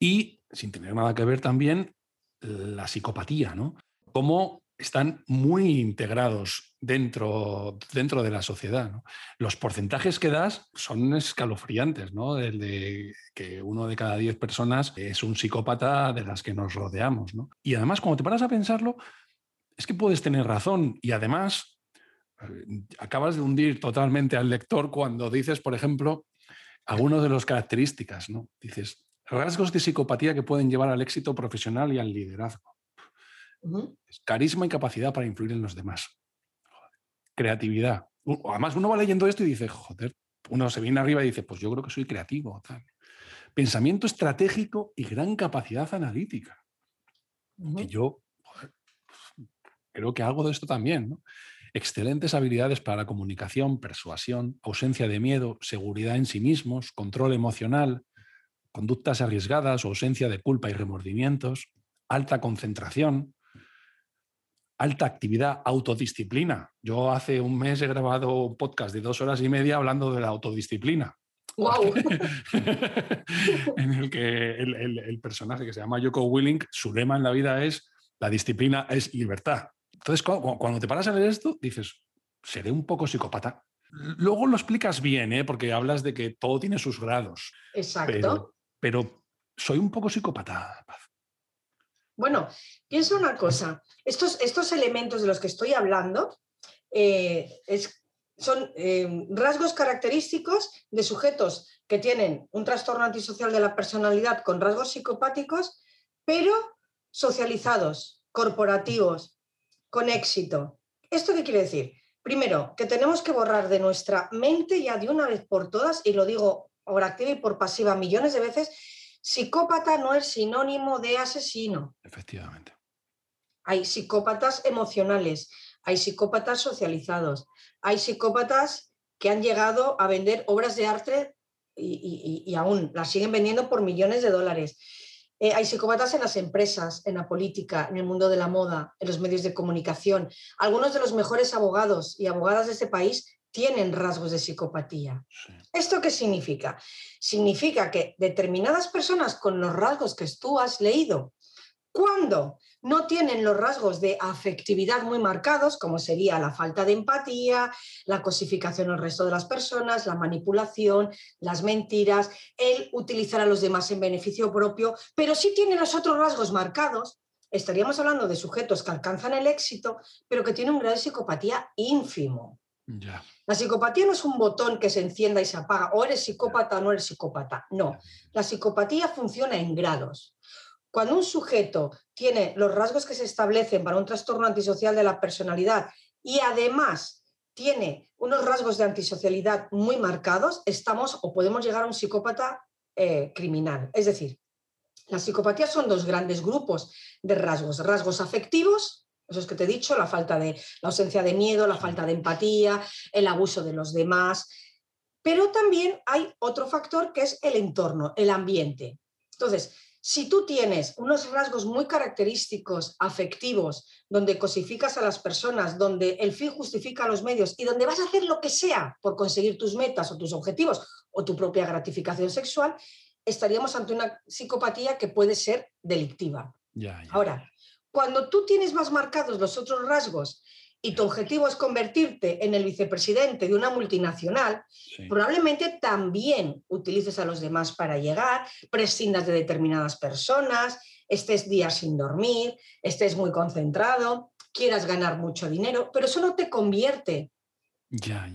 y, sin tener nada que ver también, la psicopatía, ¿no? Cómo están muy integrados dentro, dentro de la sociedad. Los porcentajes que das son escalofriantes, ¿no? de que uno de cada diez personas es un psicópata de las que nos rodeamos. Y además, cuando te paras a pensarlo, es que puedes tener razón. Y además, eh, acabas de hundir totalmente al lector cuando dices, por ejemplo, algunas de las características, ¿no? Dices, rasgos de psicopatía que pueden llevar al éxito profesional y al liderazgo. Carisma y capacidad para influir en los demás. Creatividad. Además, uno va leyendo esto y dice, joder, uno se viene arriba y dice, pues yo creo que soy creativo. Pensamiento estratégico y gran capacidad analítica. Que yo creo que algo de esto también. Excelentes habilidades para la comunicación, persuasión, ausencia de miedo, seguridad en sí mismos, control emocional, conductas arriesgadas o ausencia de culpa y remordimientos, alta concentración, alta actividad, autodisciplina. Yo hace un mes he grabado un podcast de dos horas y media hablando de la autodisciplina. Wow. en el que el, personaje que se llama Joko Willing, su lema en la vida es la disciplina es libertad. Entonces, cuando, te paras a leer esto, dices, seré un poco psicópata. Luego lo explicas bien, ¿eh? porque hablas de que todo tiene sus grados. Exacto. Pero, soy un poco psicópata. Bueno, piensa una cosa, estos, estos elementos de los que estoy hablando eh, son eh, rasgos característicos de sujetos que tienen un trastorno antisocial de la personalidad con rasgos psicopáticos, pero socializados, corporativos, con éxito. ¿Esto qué quiere decir? Primero, que tenemos que borrar de nuestra mente ya de una vez por todas, y lo digo por activa y por pasiva millones de veces, Psicópata no es sinónimo de asesino. Efectivamente. Hay psicópatas emocionales, hay psicópatas socializados, hay psicópatas que han llegado a vender obras de arte y, aún las siguen vendiendo por millones de dólares. Eh, hay psicópatas en las empresas, en la política, en el mundo de la moda, en los medios de comunicación. Algunos de los mejores abogados y abogadas de este país tienen rasgos de psicopatía. ¿Esto qué significa? Significa que determinadas personas con los rasgos que tú has leído, cuando no tienen los rasgos de afectividad muy marcados, como sería la falta de empatía, la cosificación al resto de las personas, la manipulación, las mentiras, el utilizar a los demás en beneficio propio, pero sí tienen los otros rasgos marcados, estaríamos hablando de sujetos que alcanzan el éxito, pero que tienen un grado de psicopatía ínfimo. La psicopatía no es un botón que se encienda y se apaga, o eres psicópata o no eres psicópata. No, la psicopatía funciona en grados. Cuando un sujeto tiene los rasgos que se establecen para un trastorno antisocial de la personalidad y además tiene unos rasgos de antisocialidad muy marcados, estamos o podemos llegar a un psicópata eh, criminal. Es decir, la psicopatía son dos grandes grupos de rasgos, rasgos afectivos es que te he dicho, la falta de la ausencia de miedo, la falta de empatía, el abuso de los demás. Pero también hay otro factor que es el entorno, el ambiente. Entonces, Si tú tienes unos rasgos muy característicos, afectivos, donde cosificas a las personas, donde el fin justifica los medios y donde vas a hacer lo que sea por conseguir tus metas o tus objetivos o tu propia gratificación sexual, estaríamos ante una psicopatía que puede ser delictiva. Ahora, cuando tú tienes más marcados los otros rasgos y tu objetivo es convertirte en el vicepresidente de una multinacional, probablemente también utilices a los demás para llegar, prescindas de determinadas personas, estés días sin dormir, estés muy concentrado, quieras ganar mucho dinero, pero eso no te convierte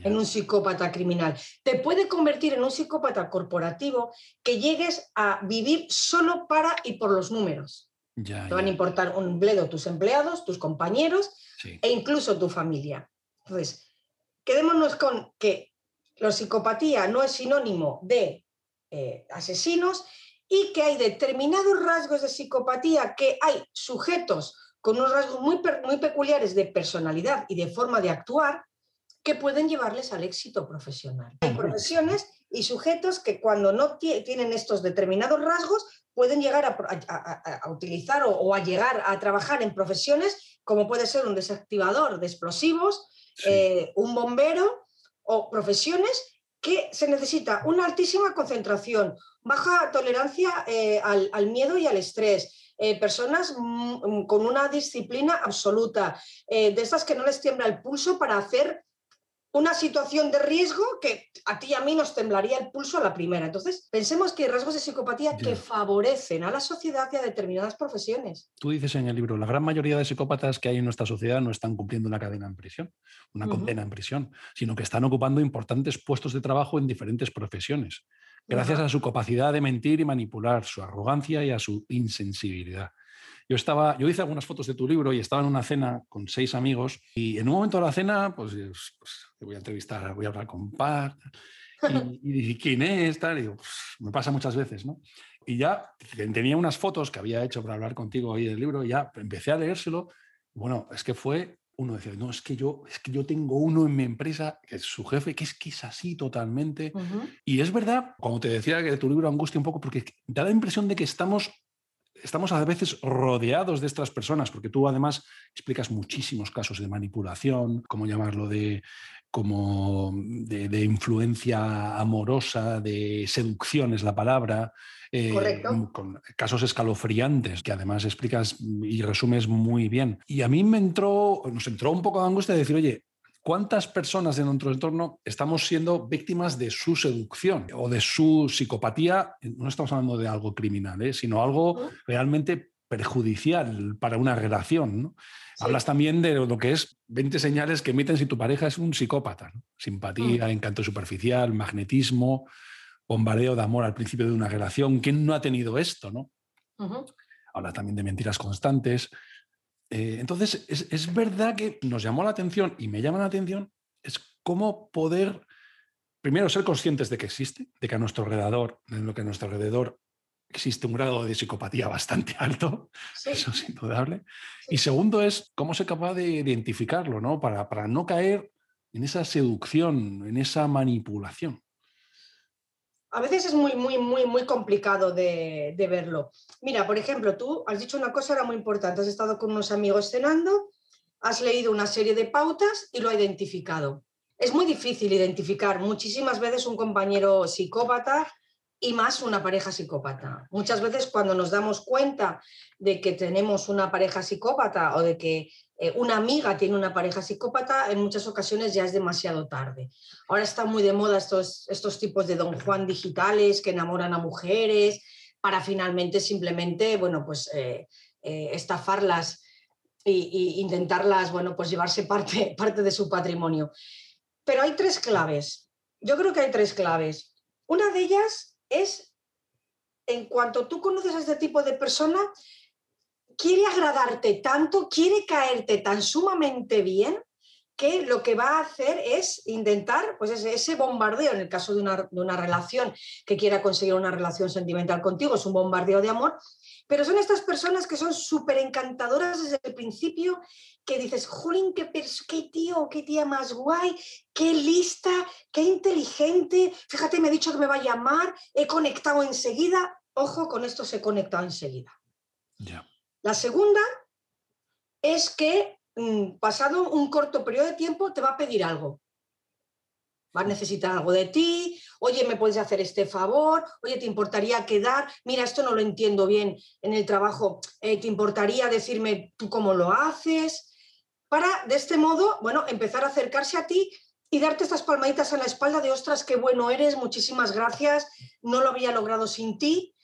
en un psicópata criminal. Te puede convertir en un psicópata corporativo que llegues a vivir solo para y por los números. Te van a importar un bledo tus empleados, tus compañeros e incluso tu familia. Entonces, quedémonos con que la psicopatía no es sinónimo de eh, asesinos y que hay determinados rasgos de psicopatía, que hay sujetos con unos rasgos muy, muy peculiares de personalidad y de forma de actuar que pueden llevarles al éxito profesional. Hay profesiones y sujetos que cuando no tienen estos determinados rasgos pueden llegar a, utilizar o, a llegar a trabajar en profesiones como puede ser un desactivador de explosivos, eh, un bombero o profesiones que se necesita una altísima concentración, baja tolerancia eh, al, miedo y al estrés, eh, personas mm, con una disciplina absoluta, de estas que no les tiembla el pulso para hacer una situación de riesgo que a ti y a mí nos temblaría el pulso a la primera. Entonces, pensemos que hay rasgos de psicopatía que favorecen a la sociedad y a determinadas profesiones. Tú dices en el libro, la gran mayoría de psicópatas que hay en nuestra sociedad no están cumpliendo una cadena en prisión, una condena en prisión, sino que están ocupando importantes puestos de trabajo en diferentes profesiones, gracias a su capacidad de mentir y manipular, su arrogancia y a su insensibilidad. Yo estaba, yo hice algunas fotos de tu libro y estaba en una cena con seis amigos y en un momento de la cena, pues, pues te voy a entrevistar, voy a hablar con Pac y, dije, ¿quién es? Tal, y digo, pues, me pasa muchas veces, ¿no? Y ya tenía unas fotos que había hecho para hablar contigo ahí del libro y ya empecé a leérselo. Bueno, es que fue uno decía, no, es que yo, es que yo tengo uno en mi empresa, que es su jefe, que es que es así totalmente. Y es verdad, como te decía que tu libro angustia un poco, porque da la impresión de que estamos estamos a veces rodeados de estas personas, porque tú además explicas muchísimos casos de manipulación, cómo llamarlo, de, como de, influencia amorosa, de seducción es la palabra, eh, con casos escalofriantes que además explicas y resumes muy bien. Y a mí me entró, nos entró un poco de angustia de decir, oye, ¿Cuántas personas de nuestro entorno estamos siendo víctimas de su seducción o de su psicopatía? No estamos hablando de algo criminal, ¿eh? sino algo realmente perjudicial para una relación. Hablas también de lo que es 20 señales que emiten si tu pareja es un psicópata. Simpatía, mm. encanto superficial, magnetismo, bombardeo de amor al principio de una relación. ¿Quién no ha tenido esto? ¿no? Habla también de mentiras constantes. Eh, entonces, es, verdad que nos llamó la atención y me llama la atención es cómo poder, primero, ser conscientes de que existe, de que a nuestro alrededor, en lo que a nuestro alrededor existe un grado de psicopatía bastante alto, eso es indudable. Y segundo es cómo ser capaz de identificarlo, ¿no? Para, para no caer en esa seducción, en esa manipulación a veces es muy, muy, muy, muy complicado de, verlo. Mira, por ejemplo, tú has dicho una cosa era muy importante, has estado con unos amigos cenando, has leído una serie de pautas y lo ha identificado. Es muy difícil identificar muchísimas veces un compañero psicópata y más una pareja psicópata. Muchas veces cuando nos damos cuenta de que tenemos una pareja psicópata o de que eh, una amiga tiene una pareja psicópata, en muchas ocasiones ya es demasiado tarde. Ahora está muy de moda estos, estos tipos de don Juan digitales que enamoran a mujeres para finalmente simplemente, bueno, pues eh, eh, estafarlas e, intentarlas, bueno, pues llevarse parte, parte de su patrimonio. Pero hay tres claves. Yo creo que hay tres claves. Una de ellas es, en cuanto tú conoces a este tipo de persona, quiere agradarte tanto, quiere caerte tan sumamente bien que lo que va a hacer es intentar, pues ese, bombardeo, en el caso de una, de una, relación que quiera conseguir una relación sentimental contigo, es un bombardeo de amor, pero son estas personas que son súper encantadoras desde el principio, que dices, jolín, qué, qué tío, qué tía más guay, qué lista, qué inteligente, fíjate, me ha dicho que me va a llamar, he conectado enseguida, ojo, con esto se conecta enseguida. Ya. La segunda es que pasado un corto periodo de tiempo te va a pedir algo. Va a necesitar algo de ti, oye, ¿me puedes hacer este favor? Oye, ¿te importaría quedar? Mira, esto no lo entiendo bien en el trabajo, eh, ¿te importaría decirme tú cómo lo haces? Para, de este modo, bueno, empezar a acercarse a ti y darte estas palmaditas en la espalda de, ostras, qué bueno eres, muchísimas gracias, no lo había logrado sin ti.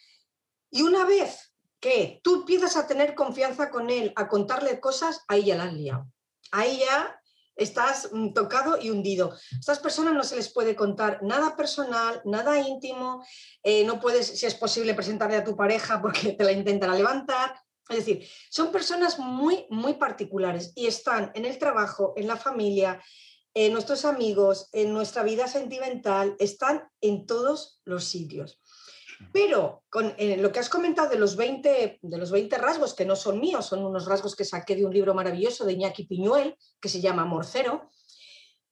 Y una vez que tú empiezas a tener confianza con él, a contarle cosas, ahí ya la liado. Ahí ya estás mm, tocado y hundido. A estas personas no se les puede contar nada personal, nada íntimo, eh, no puedes, si es posible, presentarle a tu pareja porque te la intentan levantar. Es decir, son personas muy, muy particulares y están en el trabajo, en la familia, en nuestros amigos, en nuestra vida sentimental, están en todos los sitios. Pero con eh, lo que has comentado de los, 20, de los 20 rasgos, que no son míos, son unos rasgos que saqué de un libro maravilloso de Iñaki Piñuel, que se llama Amor Cero,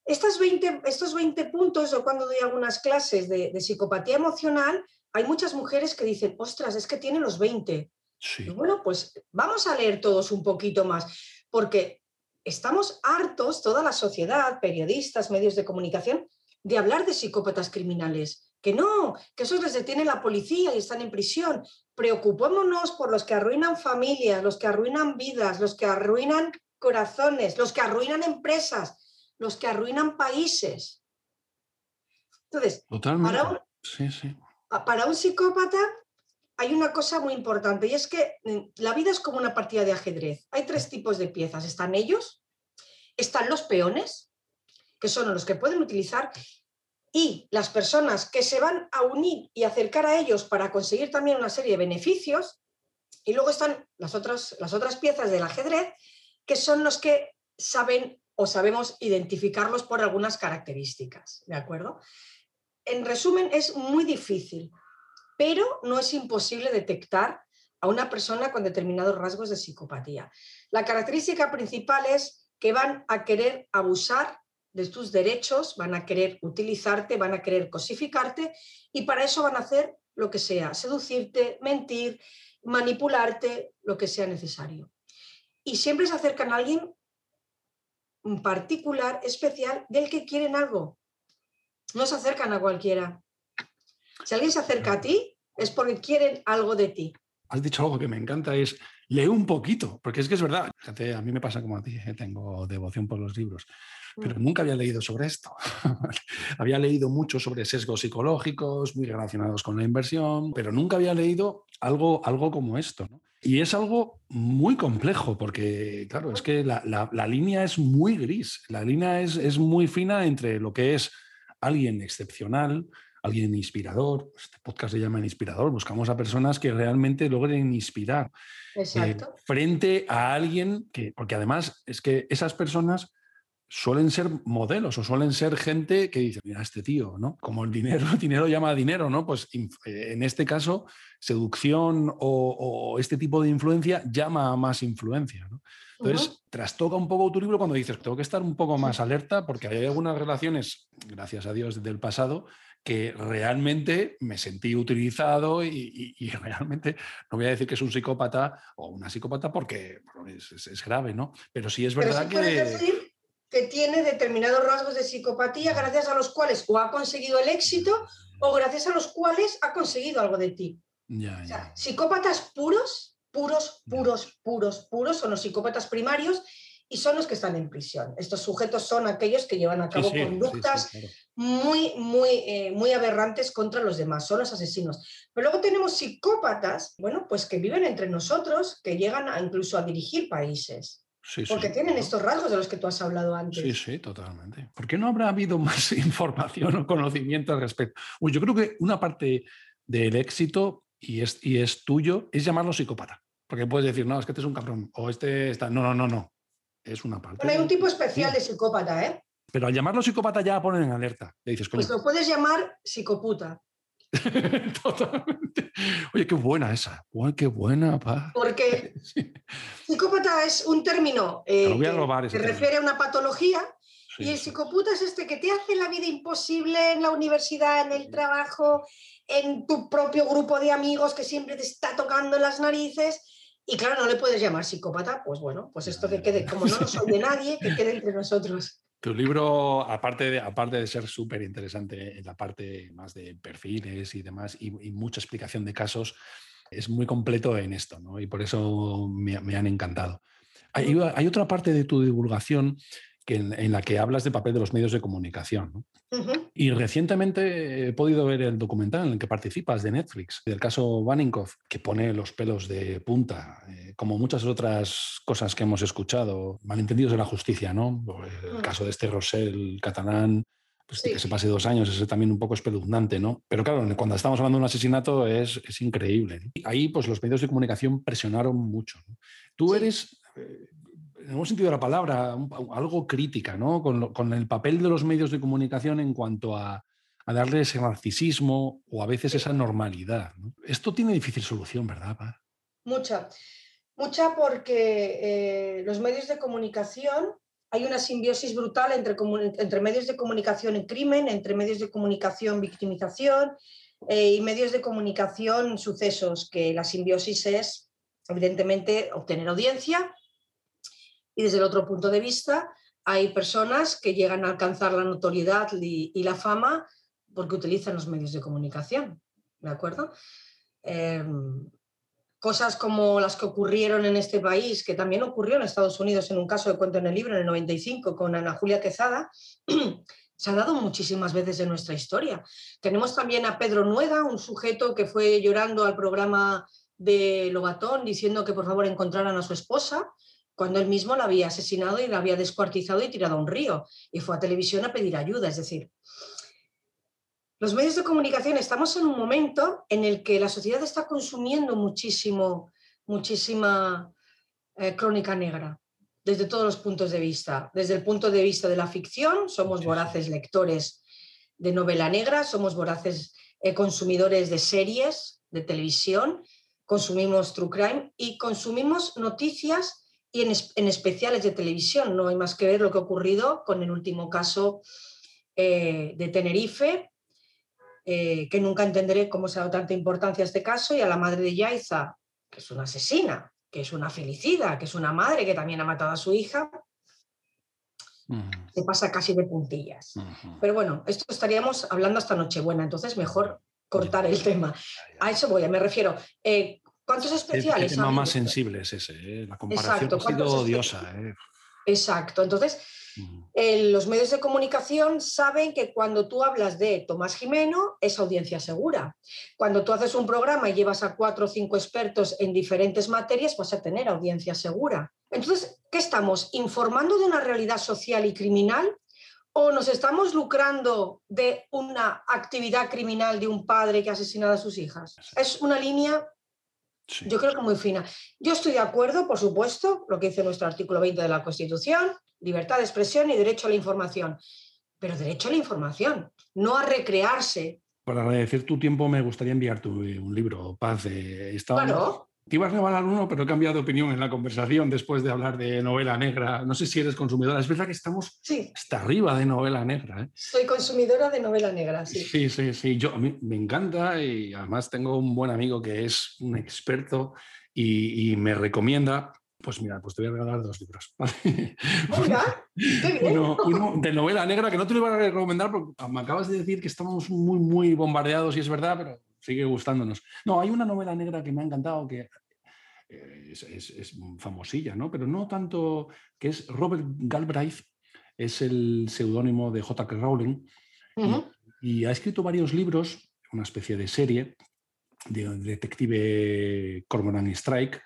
estas 20, estos 20 puntos, o cuando doy algunas clases de, psicopatía emocional, hay muchas mujeres que dicen, ostras, es que tiene los 20. bueno, pues vamos a leer todos un poquito más, porque estamos hartos, toda la sociedad, periodistas, medios de comunicación, de hablar de psicópatas criminales que no, que esos les detiene la policía y están en prisión. Preocupémonos por los que arruinan familias, los que arruinan vidas, los que arruinan corazones, los que arruinan empresas, los que arruinan países. Entonces, Para, un, para un psicópata hay una cosa muy importante y es que mm, la vida es como una partida de ajedrez. Hay tres tipos de piezas. Están ellos, están los peones, que son los que pueden utilizar, y las personas que se van a unir y acercar a ellos para conseguir también una serie de beneficios. Y luego están las otras, las otras piezas del ajedrez, que son los que saben o sabemos identificarlos por algunas características. ¿De acuerdo? En resumen, es muy difícil, pero no es imposible detectar a una persona con determinados rasgos de psicopatía. La característica principal es que van a querer abusar de tus derechos, van a querer utilizarte, van a querer cosificarte y para eso van a hacer lo que sea, seducirte, mentir, manipularte, lo que sea necesario. Y siempre se acercan a alguien particular, especial, del que quieren algo. No se acercan a cualquiera. Si alguien se acerca a ti, es porque quieren algo de ti. Has dicho algo que me encanta, es lee un poquito, porque es que es verdad. Fíjate, a mí me pasa como a ti, ¿eh? tengo devoción por los libros pero mm. nunca había leído sobre esto. había leído mucho sobre sesgos psicológicos muy relacionados con la inversión, pero nunca había leído algo, algo como esto. Y es algo muy complejo porque, claro, es que la, la, línea es muy gris, la línea es, es, muy fina entre lo que es alguien excepcional, alguien inspirador, este podcast se llama inspirador, buscamos a personas que realmente logren inspirar eh, frente a alguien que, porque además es que esas personas suelen ser modelos o suelen ser gente que dice, mira, este tío, ¿no? Como el dinero, el dinero llama dinero, ¿no? Pues eh, en este caso, seducción o, este tipo de influencia llama a más influencia, ¿no? Entonces, trastoca un poco tu libro cuando dices, tengo que estar un poco más alerta porque hay algunas relaciones, gracias a Dios, del pasado, que realmente me sentí utilizado y, realmente no voy a decir que es un psicópata o una psicópata porque es, grave, ¿no? Pero sí es verdad que que tiene determinados rasgos de psicopatía gracias a los cuales o ha conseguido el éxito o gracias a los cuales ha conseguido algo de ti. psicópatas puros, puros, puros, puros, puros son los psicópatas primarios y son los que están en prisión. Estos sujetos son aquellos que llevan a cabo conductas muy, muy, eh, muy aberrantes contra los demás, son los asesinos. Pero luego tenemos psicópatas, bueno, pues que viven entre nosotros, que llegan a, incluso a dirigir países. Porque tienen estos rasgos de los que tú has hablado antes. Sí, sí, totalmente. ¿Por qué no habrá habido más información o conocimiento al respecto? Pues yo creo que una parte del éxito, y es, y es tuyo, es llamarlo psicópata. Porque puedes decir, no, es que este es un cabrón, o este está. No, no, no, no. Es una parte. hay un tipo especial de psicópata, ¿eh? Pero al llamarlo psicópata ya ponen en alerta. Le dices, Pues lo puedes llamar psicoputa. Totalmente. Oye, qué buena esa. qué buena, pa. Porque psicópata es un término eh, que, refiere a una patología y el psicoputa es este que te hace la vida imposible en la universidad, en el trabajo, en tu propio grupo de amigos que siempre te está tocando las narices. Y claro, no le puedes llamar psicópata, pues bueno, pues esto que quede, como no nos oye nadie, que quede entre nosotros. Tu libro, aparte de, aparte de ser súper interesante en la parte más de perfiles y demás, y, mucha explicación de casos, es muy completo en esto, ¿no? Y por eso me, han encantado. Hay, hay, otra parte de tu divulgación en, la que hablas del papel de los medios de comunicación. Y recientemente he podido ver el documental en el que participas de Netflix, del caso Baninkoff, que pone los pelos de punta, eh, como muchas otras cosas que hemos escuchado, malentendidos de la justicia, ¿no? El mm. caso de este Rosell catalán, pues, que se pase dos años, es también un poco espeluznante, ¿no? Pero claro, cuando estamos hablando de un asesinato es, es increíble. Ahí, pues los medios de comunicación presionaron mucho. Tú eres, eh, en un sentido de la palabra, algo crítica, ¿no? Con, el papel de los medios de comunicación en cuanto a, darle ese narcisismo o a veces esa normalidad. Esto tiene difícil solución, ¿verdad? Mucha. Mucha porque eh, los medios de comunicación, hay una simbiosis brutal entre, medios de comunicación y crimen, entre medios de comunicación victimización eh, y medios de comunicación sucesos, que la simbiosis es, evidentemente, obtener audiencia y desde el otro punto de vista, hay personas que llegan a alcanzar la notoriedad y, la fama porque utilizan los medios de comunicación. ¿De acuerdo? Em, cosas como las que ocurrieron en este país, que también ocurrió en Estados Unidos en un caso de cuento en el libro en el 95 con Ana Julia Quezada, se ha dado muchísimas veces en nuestra historia. Tenemos también a Pedro Nueda, un sujeto que fue llorando al programa de Lobatón diciendo que por favor encontraran a su esposa cuando él mismo la había asesinado y la había descuartizado y tirado a un río. Y fue a televisión a pedir ayuda. Es decir, los medios de comunicación estamos en un momento en el que la sociedad está consumiendo muchísimo, muchísima eh, crónica negra desde todos los puntos de vista. Desde el punto de vista de la ficción, somos voraces lectores de novela negra, somos voraces eh, consumidores de series, de televisión, consumimos true crime y consumimos noticias y en, especiales de televisión. No hay más que ver lo que ha ocurrido con el último caso eh, de Tenerife, eh, que nunca entenderé cómo se ha dado tanta importancia a este caso, y a la madre de Yaiza, que es una asesina, que es una felicida, que es una madre que también ha matado a su hija, se pasa casi de puntillas. Pero bueno, esto estaríamos hablando hasta Nochebuena, entonces mejor cortar el tema. A eso voy, me refiero. Eh, ¿Cuántos especiales? El, tema más sensible es ese, ¿eh? la comparación ha sido odiosa. ¿eh? Exacto, entonces los medios de comunicación saben que cuando tú hablas de Tomás Jimeno es audiencia segura. Cuando tú haces un programa y llevas a cuatro o cinco expertos en diferentes materias, vas a tener audiencia segura. Entonces, ¿qué estamos? ¿Informando de una realidad social y criminal o nos estamos lucrando de una actividad criminal de un padre que ha asesinado a sus hijas? Es una línea yo creo que muy fina. Yo estoy de acuerdo, por supuesto, lo que dice nuestro artículo 20 de la Constitución, libertad de expresión y derecho a la información. Pero derecho a la información, no a recrearse. Para agradecer tu tiempo, me gustaría enviarte un libro, Paz. de estaba, te ibas a regalar uno, pero he cambiado de opinión en la conversación después de hablar de novela negra. No sé si eres consumidora. Es verdad que estamos hasta arriba de novela negra. ¿eh? Soy consumidora de novela negra, sí. Sí, sí, sí. Yo, a mí me encanta y además tengo un buen amigo que es un experto y, me recomienda. Pues mira, pues te voy a regalar dos libros. uno, de novela negra que no te lo iba a recomendar porque me acabas de decir que estamos muy, muy bombardeados y es verdad, pero sigue gustándonos. No, hay una novela negra que me ha encantado, que eh, es, famosilla, ¿no? Pero no tanto, que es Robert Galbraith, es el seudónimo de J.K. Rowling, y, ha escrito varios libros, una especie de serie de detective Cormoran Strike,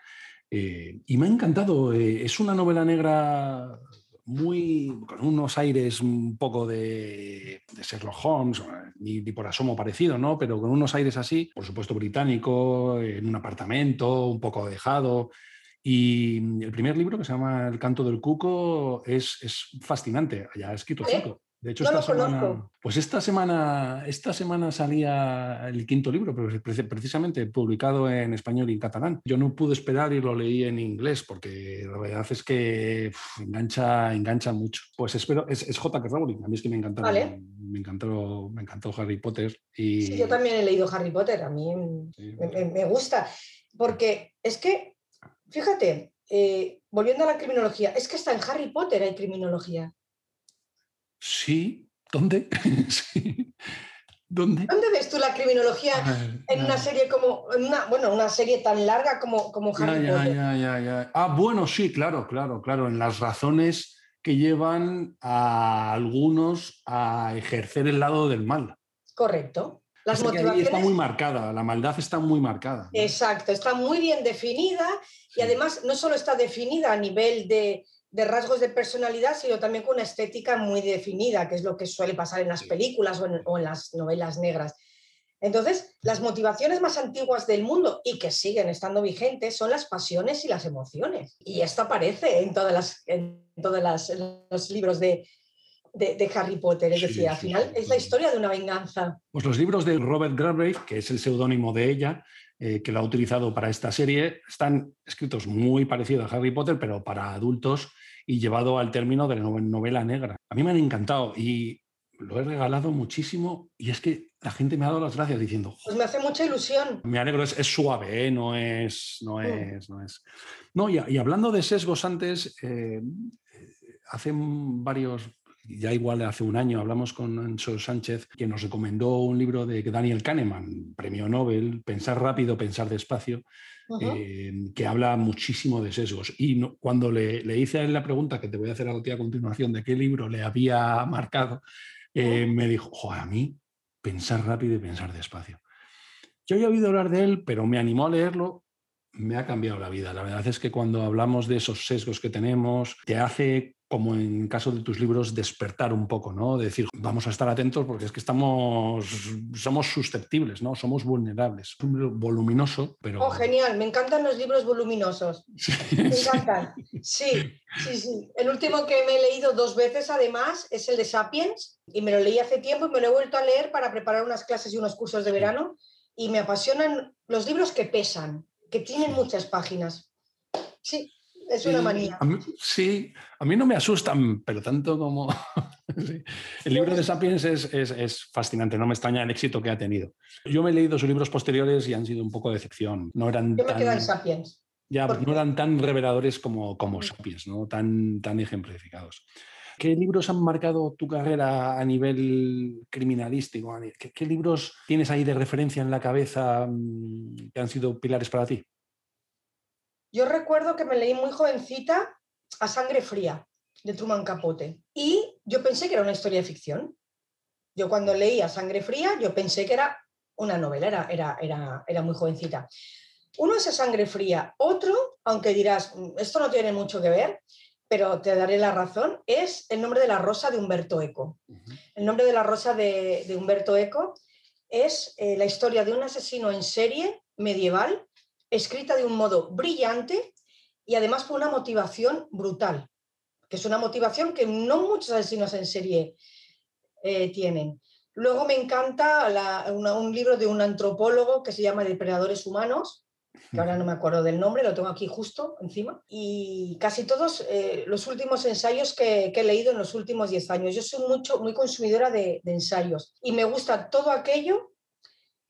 eh, y me ha encantado. Eh, es una novela negra muy con unos aires un poco de, Sherlock Holmes, ni, por asomo parecido, ¿no? Pero con unos aires así, por supuesto británico, en un apartamento, un poco dejado. Y el primer libro, que se llama El canto del cuco, es, es fascinante. Ya ha escrito cinco. De hecho, No esta semana, conozco. pues esta semana, esta semana salía el quinto libro, pero pre- precisamente publicado en español y en catalán. Yo no pude esperar y lo leí en inglés porque la verdad es que uf, engancha, engancha mucho. Pues espero, es, es J.K. Rowling. A mí es que me encantó, Vale. me encantó, me encantó Harry Potter y Sí, yo también he leído Harry Potter, a mí me, me- me gusta, porque es que, fíjate, eh, volviendo a la criminología, es que hasta en Harry Potter hay criminología. Sí, ¿dónde? sí. ¿Dónde? ¿Dónde ves tú la criminología en una serie como, una, bueno, una serie tan larga como, como Harry ya, Potter? ya, ya, ya. Ah, bueno, sí, claro, claro, claro. En las razones que llevan a algunos a ejercer el lado del mal. Correcto. Las ahí motivaciones. está muy marcada, la maldad está muy marcada. ¿no? Exacto, está muy bien definida y además no solo está definida a nivel de, de rasgos de personalidad, sino también con una estética muy definida, que es lo que suele pasar en las películas o en, o en las novelas negras. Entonces, las motivaciones más antiguas del mundo y que siguen estando vigentes son las pasiones y las emociones. Y esto aparece en todas las, en todas las- en los libros de, de- de Harry Potter. Es Sí, decir, al final sí, es la historia de una venganza. Pues los libros de Robert Galbraith, que es el seudónimo de ella, eh, que lo ha utilizado para esta serie, están escritos muy parecidos a Harry Potter, pero para adultos y llevado al término de la no- novela negra. A mí me han encantado y lo he regalado muchísimo y es que la gente me ha dado las gracias diciendo, Pues me hace mucha ilusión. Me alegro, es, es suave, ¿eh? no es. No, Mm. es, no, es. no y, y hablando de sesgos antes, eh, hace varios, ya igual hace un año, hablamos con Ancho Sánchez, que nos recomendó un libro de Daniel Kahneman, premio Nobel, Pensar rápido, pensar despacio, eh, que habla muchísimo de sesgos. Y no- cuando le, le hice a él la pregunta, que te voy a hacer a ti a continuación, de qué libro le había marcado, eh, me dijo, "Joder, a mí, pensar rápido y pensar despacio. Yo ya he oído hablar de él, pero me animó a leerlo, me ha cambiado la vida. La verdad es que cuando hablamos de esos sesgos que tenemos, te hace, como en caso de tus libros, despertar un poco, ¿no? Decir, vamos a estar atentos porque es que estamos, somos susceptibles, ¿no? Somos vulnerables. Es un libro voluminoso, pero... Oh, genial, me encantan los libros voluminosos. Me encantan. Sí, sí, sí. El último que me he leído dos veces, además, es el de Sapiens, y me lo leí hace tiempo y me lo he vuelto a leer para preparar unas clases y unos cursos de verano, y me apasionan los libros que pesan, que tienen muchas páginas. Sí, es una manía. a mí- sí, a mí no me asustan, pero tanto como... sí. El libro de Sapiens es, es- es fascinante, no me extraña el éxito que ha tenido. Yo me he leído sus libros posteriores y han sido un poco de decepción. No eran Yo me tan, quedo en Sapiens. ya, ¿Por no eran tan reveladores como, como. Sapiens, ¿no? tan, tan ejemplificados. ¿Qué libros han marcado tu carrera a nivel criminalístico? A ni- ¿Qué, qué libros tienes ahí de referencia en la cabeza mm, que han sido pilares para ti? Yo recuerdo que me leí muy jovencita A Sangre Fría, de Truman Capote, y yo pensé que era una historia de ficción. Yo cuando leí A Sangre Fría, yo pensé que era una novela, era, era, era, era muy jovencita. Uno es A Sangre Fría, otro, aunque dirás, "Mm, esto no tiene mucho que ver, pero te daré la razón, es El nombre de la rosa de Humberto Eco. El nombre de la rosa de, de Humberto Eco es eh, la historia de un asesino en serie medieval, escrita de un modo brillante y además con una motivación brutal, que es una motivación que no muchos asesinos en serie eh, tienen. Luego me encanta un libro de un antropólogo que se llama Depredadores Humanos, que ahora no me acuerdo del nombre, lo tengo aquí justo encima, y casi todos eh, los últimos ensayos que, he leído en los últimos 10 años. Yo soy mucho, muy consumidora de ensayos y me gusta todo aquello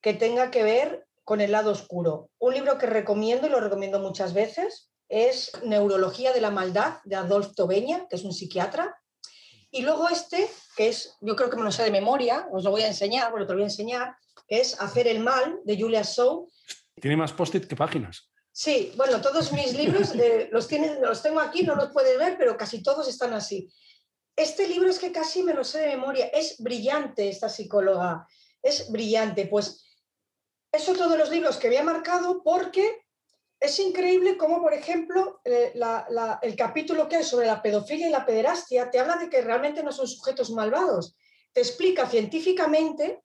que tenga que ver con el lado oscuro. Un libro que recomiendo y lo recomiendo muchas veces es Neurología de la Maldad de Adolf Tobeña, que es un psiquiatra. Y luego este, que es, yo creo que me lo sé de memoria, os lo voy a enseñar, porque te lo voy a enseñar, que es Hacer el Mal de Julia Shaw, Tiene más post-it que páginas. Sí, bueno, todos mis libros eh, los, tienen, los tengo aquí, no los puedes ver, pero casi todos están así. Este libro es que casi me lo sé de memoria. Es brillante esta psicóloga, es brillante. Pues es otro de los libros que me ha marcado porque es increíble cómo, por ejemplo, eh, el capítulo que hay sobre la pedofilia y la pederastia te habla de que realmente no son sujetos malvados. Te explica científicamente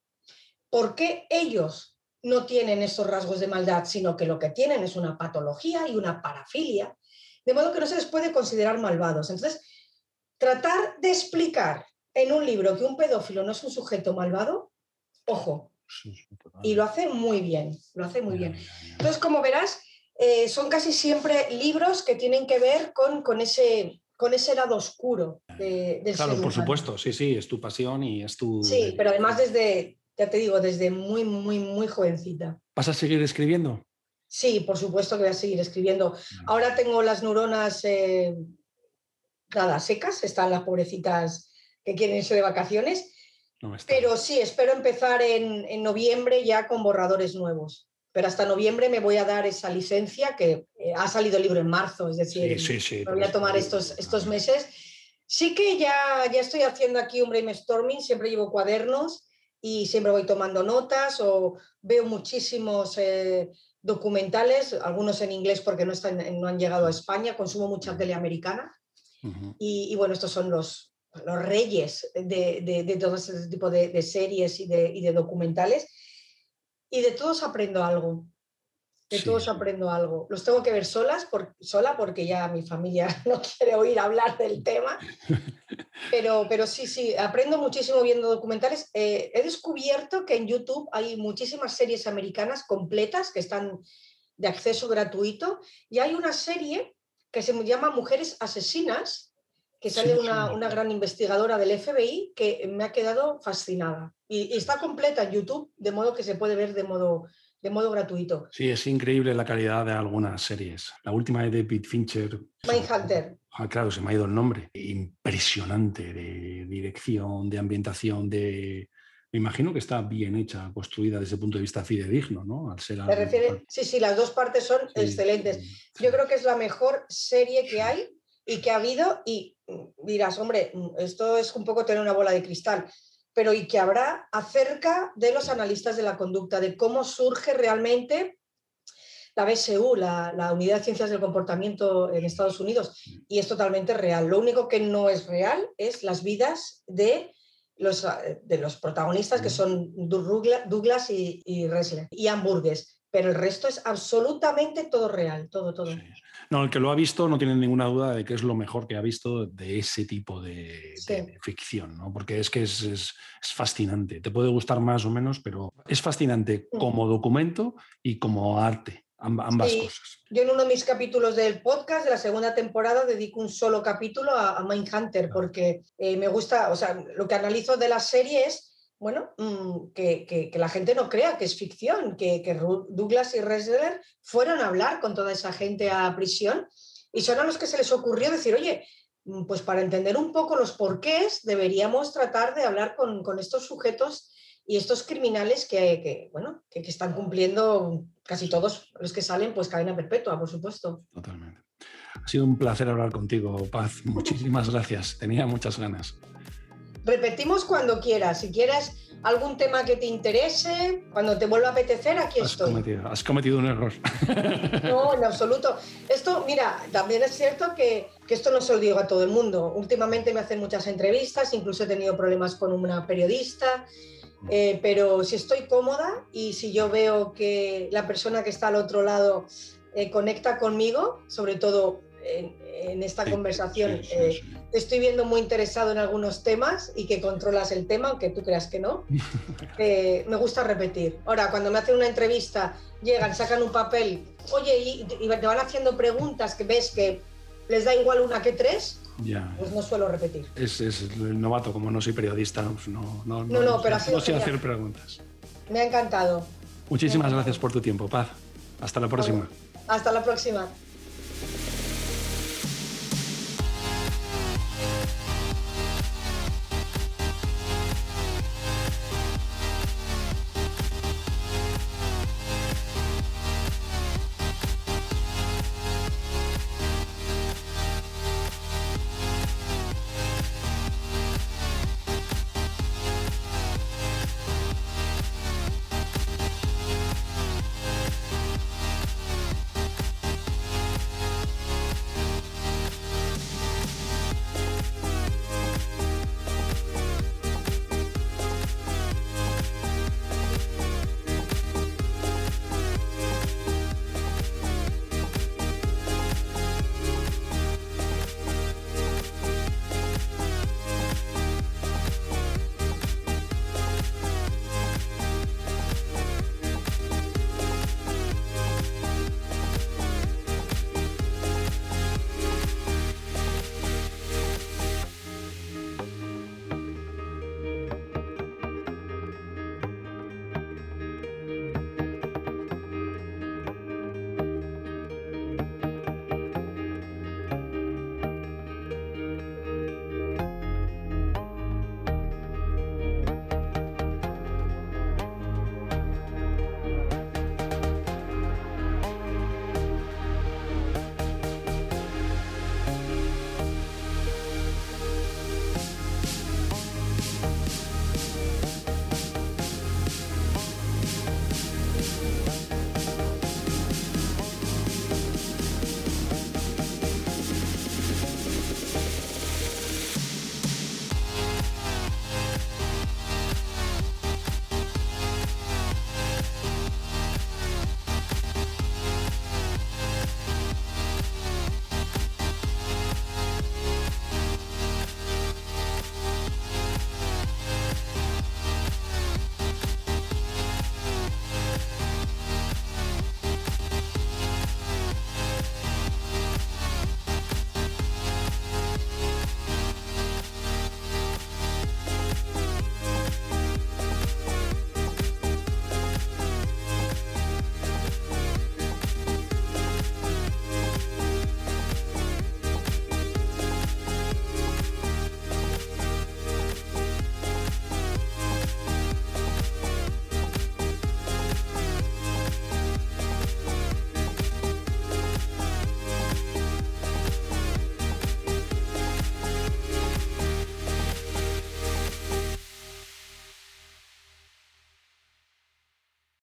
por qué ellos no tienen esos rasgos de maldad, sino que lo que tienen es una patología y una parafilia, de modo que no se les puede considerar malvados. Entonces, tratar de explicar en un libro que un pedófilo no es un sujeto malvado, ojo. Y lo hace muy bien, lo hace muy bien. Entonces, como verás, eh, son casi siempre libros que tienen que ver con, con, ese, con ese lado oscuro de, del Claro, por supuesto, sí, sí, es tu pasión y es tu... Sí, pero además desde, ya te digo, desde muy, muy, muy jovencita. ¿Vas a seguir escribiendo? Sí, por supuesto que voy a seguir escribiendo. Ahora tengo las neuronas eh, nada, secas, están las pobrecitas que quieren irse de vacaciones. Pero sí, espero empezar en, en, noviembre ya con borradores nuevos. Pero hasta noviembre me voy a dar esa licencia que eh, ha salido el libro en marzo, es decir, sí, sí, sí, me voy a tomar estos, estos meses. Sí que ya, ya estoy haciendo aquí un brainstorming, siempre llevo cuadernos y siempre voy tomando notas o veo muchísimos eh, documentales, algunos en inglés porque no, están, no han llegado a España, consumo mucha tele americana y, y, bueno, estos son los, los reyes de, de, de todo ese tipo de, de series y, y de, documentales y de todos aprendo algo. De sí. todos aprendo algo. Los tengo que ver solas por, sola porque ya mi familia no quiere oír hablar del tema. Pero, pero sí, sí, aprendo muchísimo viendo documentales. Eh, he descubierto que en YouTube hay muchísimas series americanas completas que están de acceso gratuito y hay una serie que se llama Mujeres Asesinas, que sale sí, una, sí. una, gran investigadora del FBI que me ha quedado fascinada. Y, y, está completa en YouTube, de modo que se puede ver de modo, de modo gratuito. Sí, es increíble la calidad de algunas series. La última de David Fincher. Mindhunter. Ah, claro, se me ha ido el nombre. Impresionante de dirección, de ambientación, de... Me imagino que está bien hecha, construida desde el punto de vista fidedigno, ¿no? Al ser ¿Te refieres? Sí, sí, las dos partes son sí, excelentes. Sí. Yo creo que es la mejor serie que hay y que ha habido y dirás, hombre, esto es un poco tener una bola de cristal, pero y que habrá acerca de los analistas de la conducta, de cómo surge realmente la BSU, la, la, Unidad de Ciencias del Comportamiento en Estados Unidos, y es totalmente real. Lo único que no es real es las vidas de los, de los protagonistas, que son Douglas y, y Ressler, y Hamburgues, pero el resto es absolutamente todo real, todo, todo. Sí. No, el que lo ha visto no tiene ninguna duda de que es lo mejor que ha visto de ese tipo de, sí. de ficción, ¿no? Porque es que es, es, es, fascinante. Te puede gustar más o menos, pero es fascinante como documento y como arte, ambas sí. cosas. Yo en uno de mis capítulos del podcast de la segunda temporada dedico un solo capítulo a, a Mindhunter porque eh, me gusta, o sea, lo que analizo de la serie es bueno, mmm, que, que, que, la gente no crea que es ficción, que, que Douglas y Ressler fueron a hablar con toda esa gente a prisión y son a los que se les ocurrió decir, oye, mm, pues para entender un poco los porqués deberíamos tratar de hablar con, con estos sujetos y estos criminales que, que bueno, que, que, están cumpliendo casi todos los que salen, pues cadena perpetua, por supuesto. Totalmente. Ha sido un placer hablar contigo, Paz. Muchísimas gracias. Tenía muchas ganas. Repetimos cuando quieras. Si quieres algún tema que te interese, cuando te vuelva a apetecer, aquí has estoy. Cometido, has cometido un error. No, en absoluto. Esto, mira, también es cierto que, que, esto no se lo digo a todo el mundo. Últimamente me hacen muchas entrevistas, incluso he tenido problemas con una periodista. Eh, pero si estoy cómoda y si yo veo que la persona que está al otro lado eh, conecta conmigo, sobre todo en, en esta sí, conversación, sí, eh, te estoy viendo muy interesado en algunos temas y que controlas el tema, aunque tú creas que no. Eh, me gusta repetir. Ahora, cuando me hacen una entrevista, llegan, sacan un papel, oye, y, y, te van haciendo preguntas que ves que les da igual una que tres, ya. pues no suelo repetir. Es, es, el novato, como no soy periodista, pues no, no, no, no, pero no, no sé hacer preguntas. Me ha encantado. Muchísimas gracias por tu tiempo, Paz. Hasta la próxima. Hasta la próxima.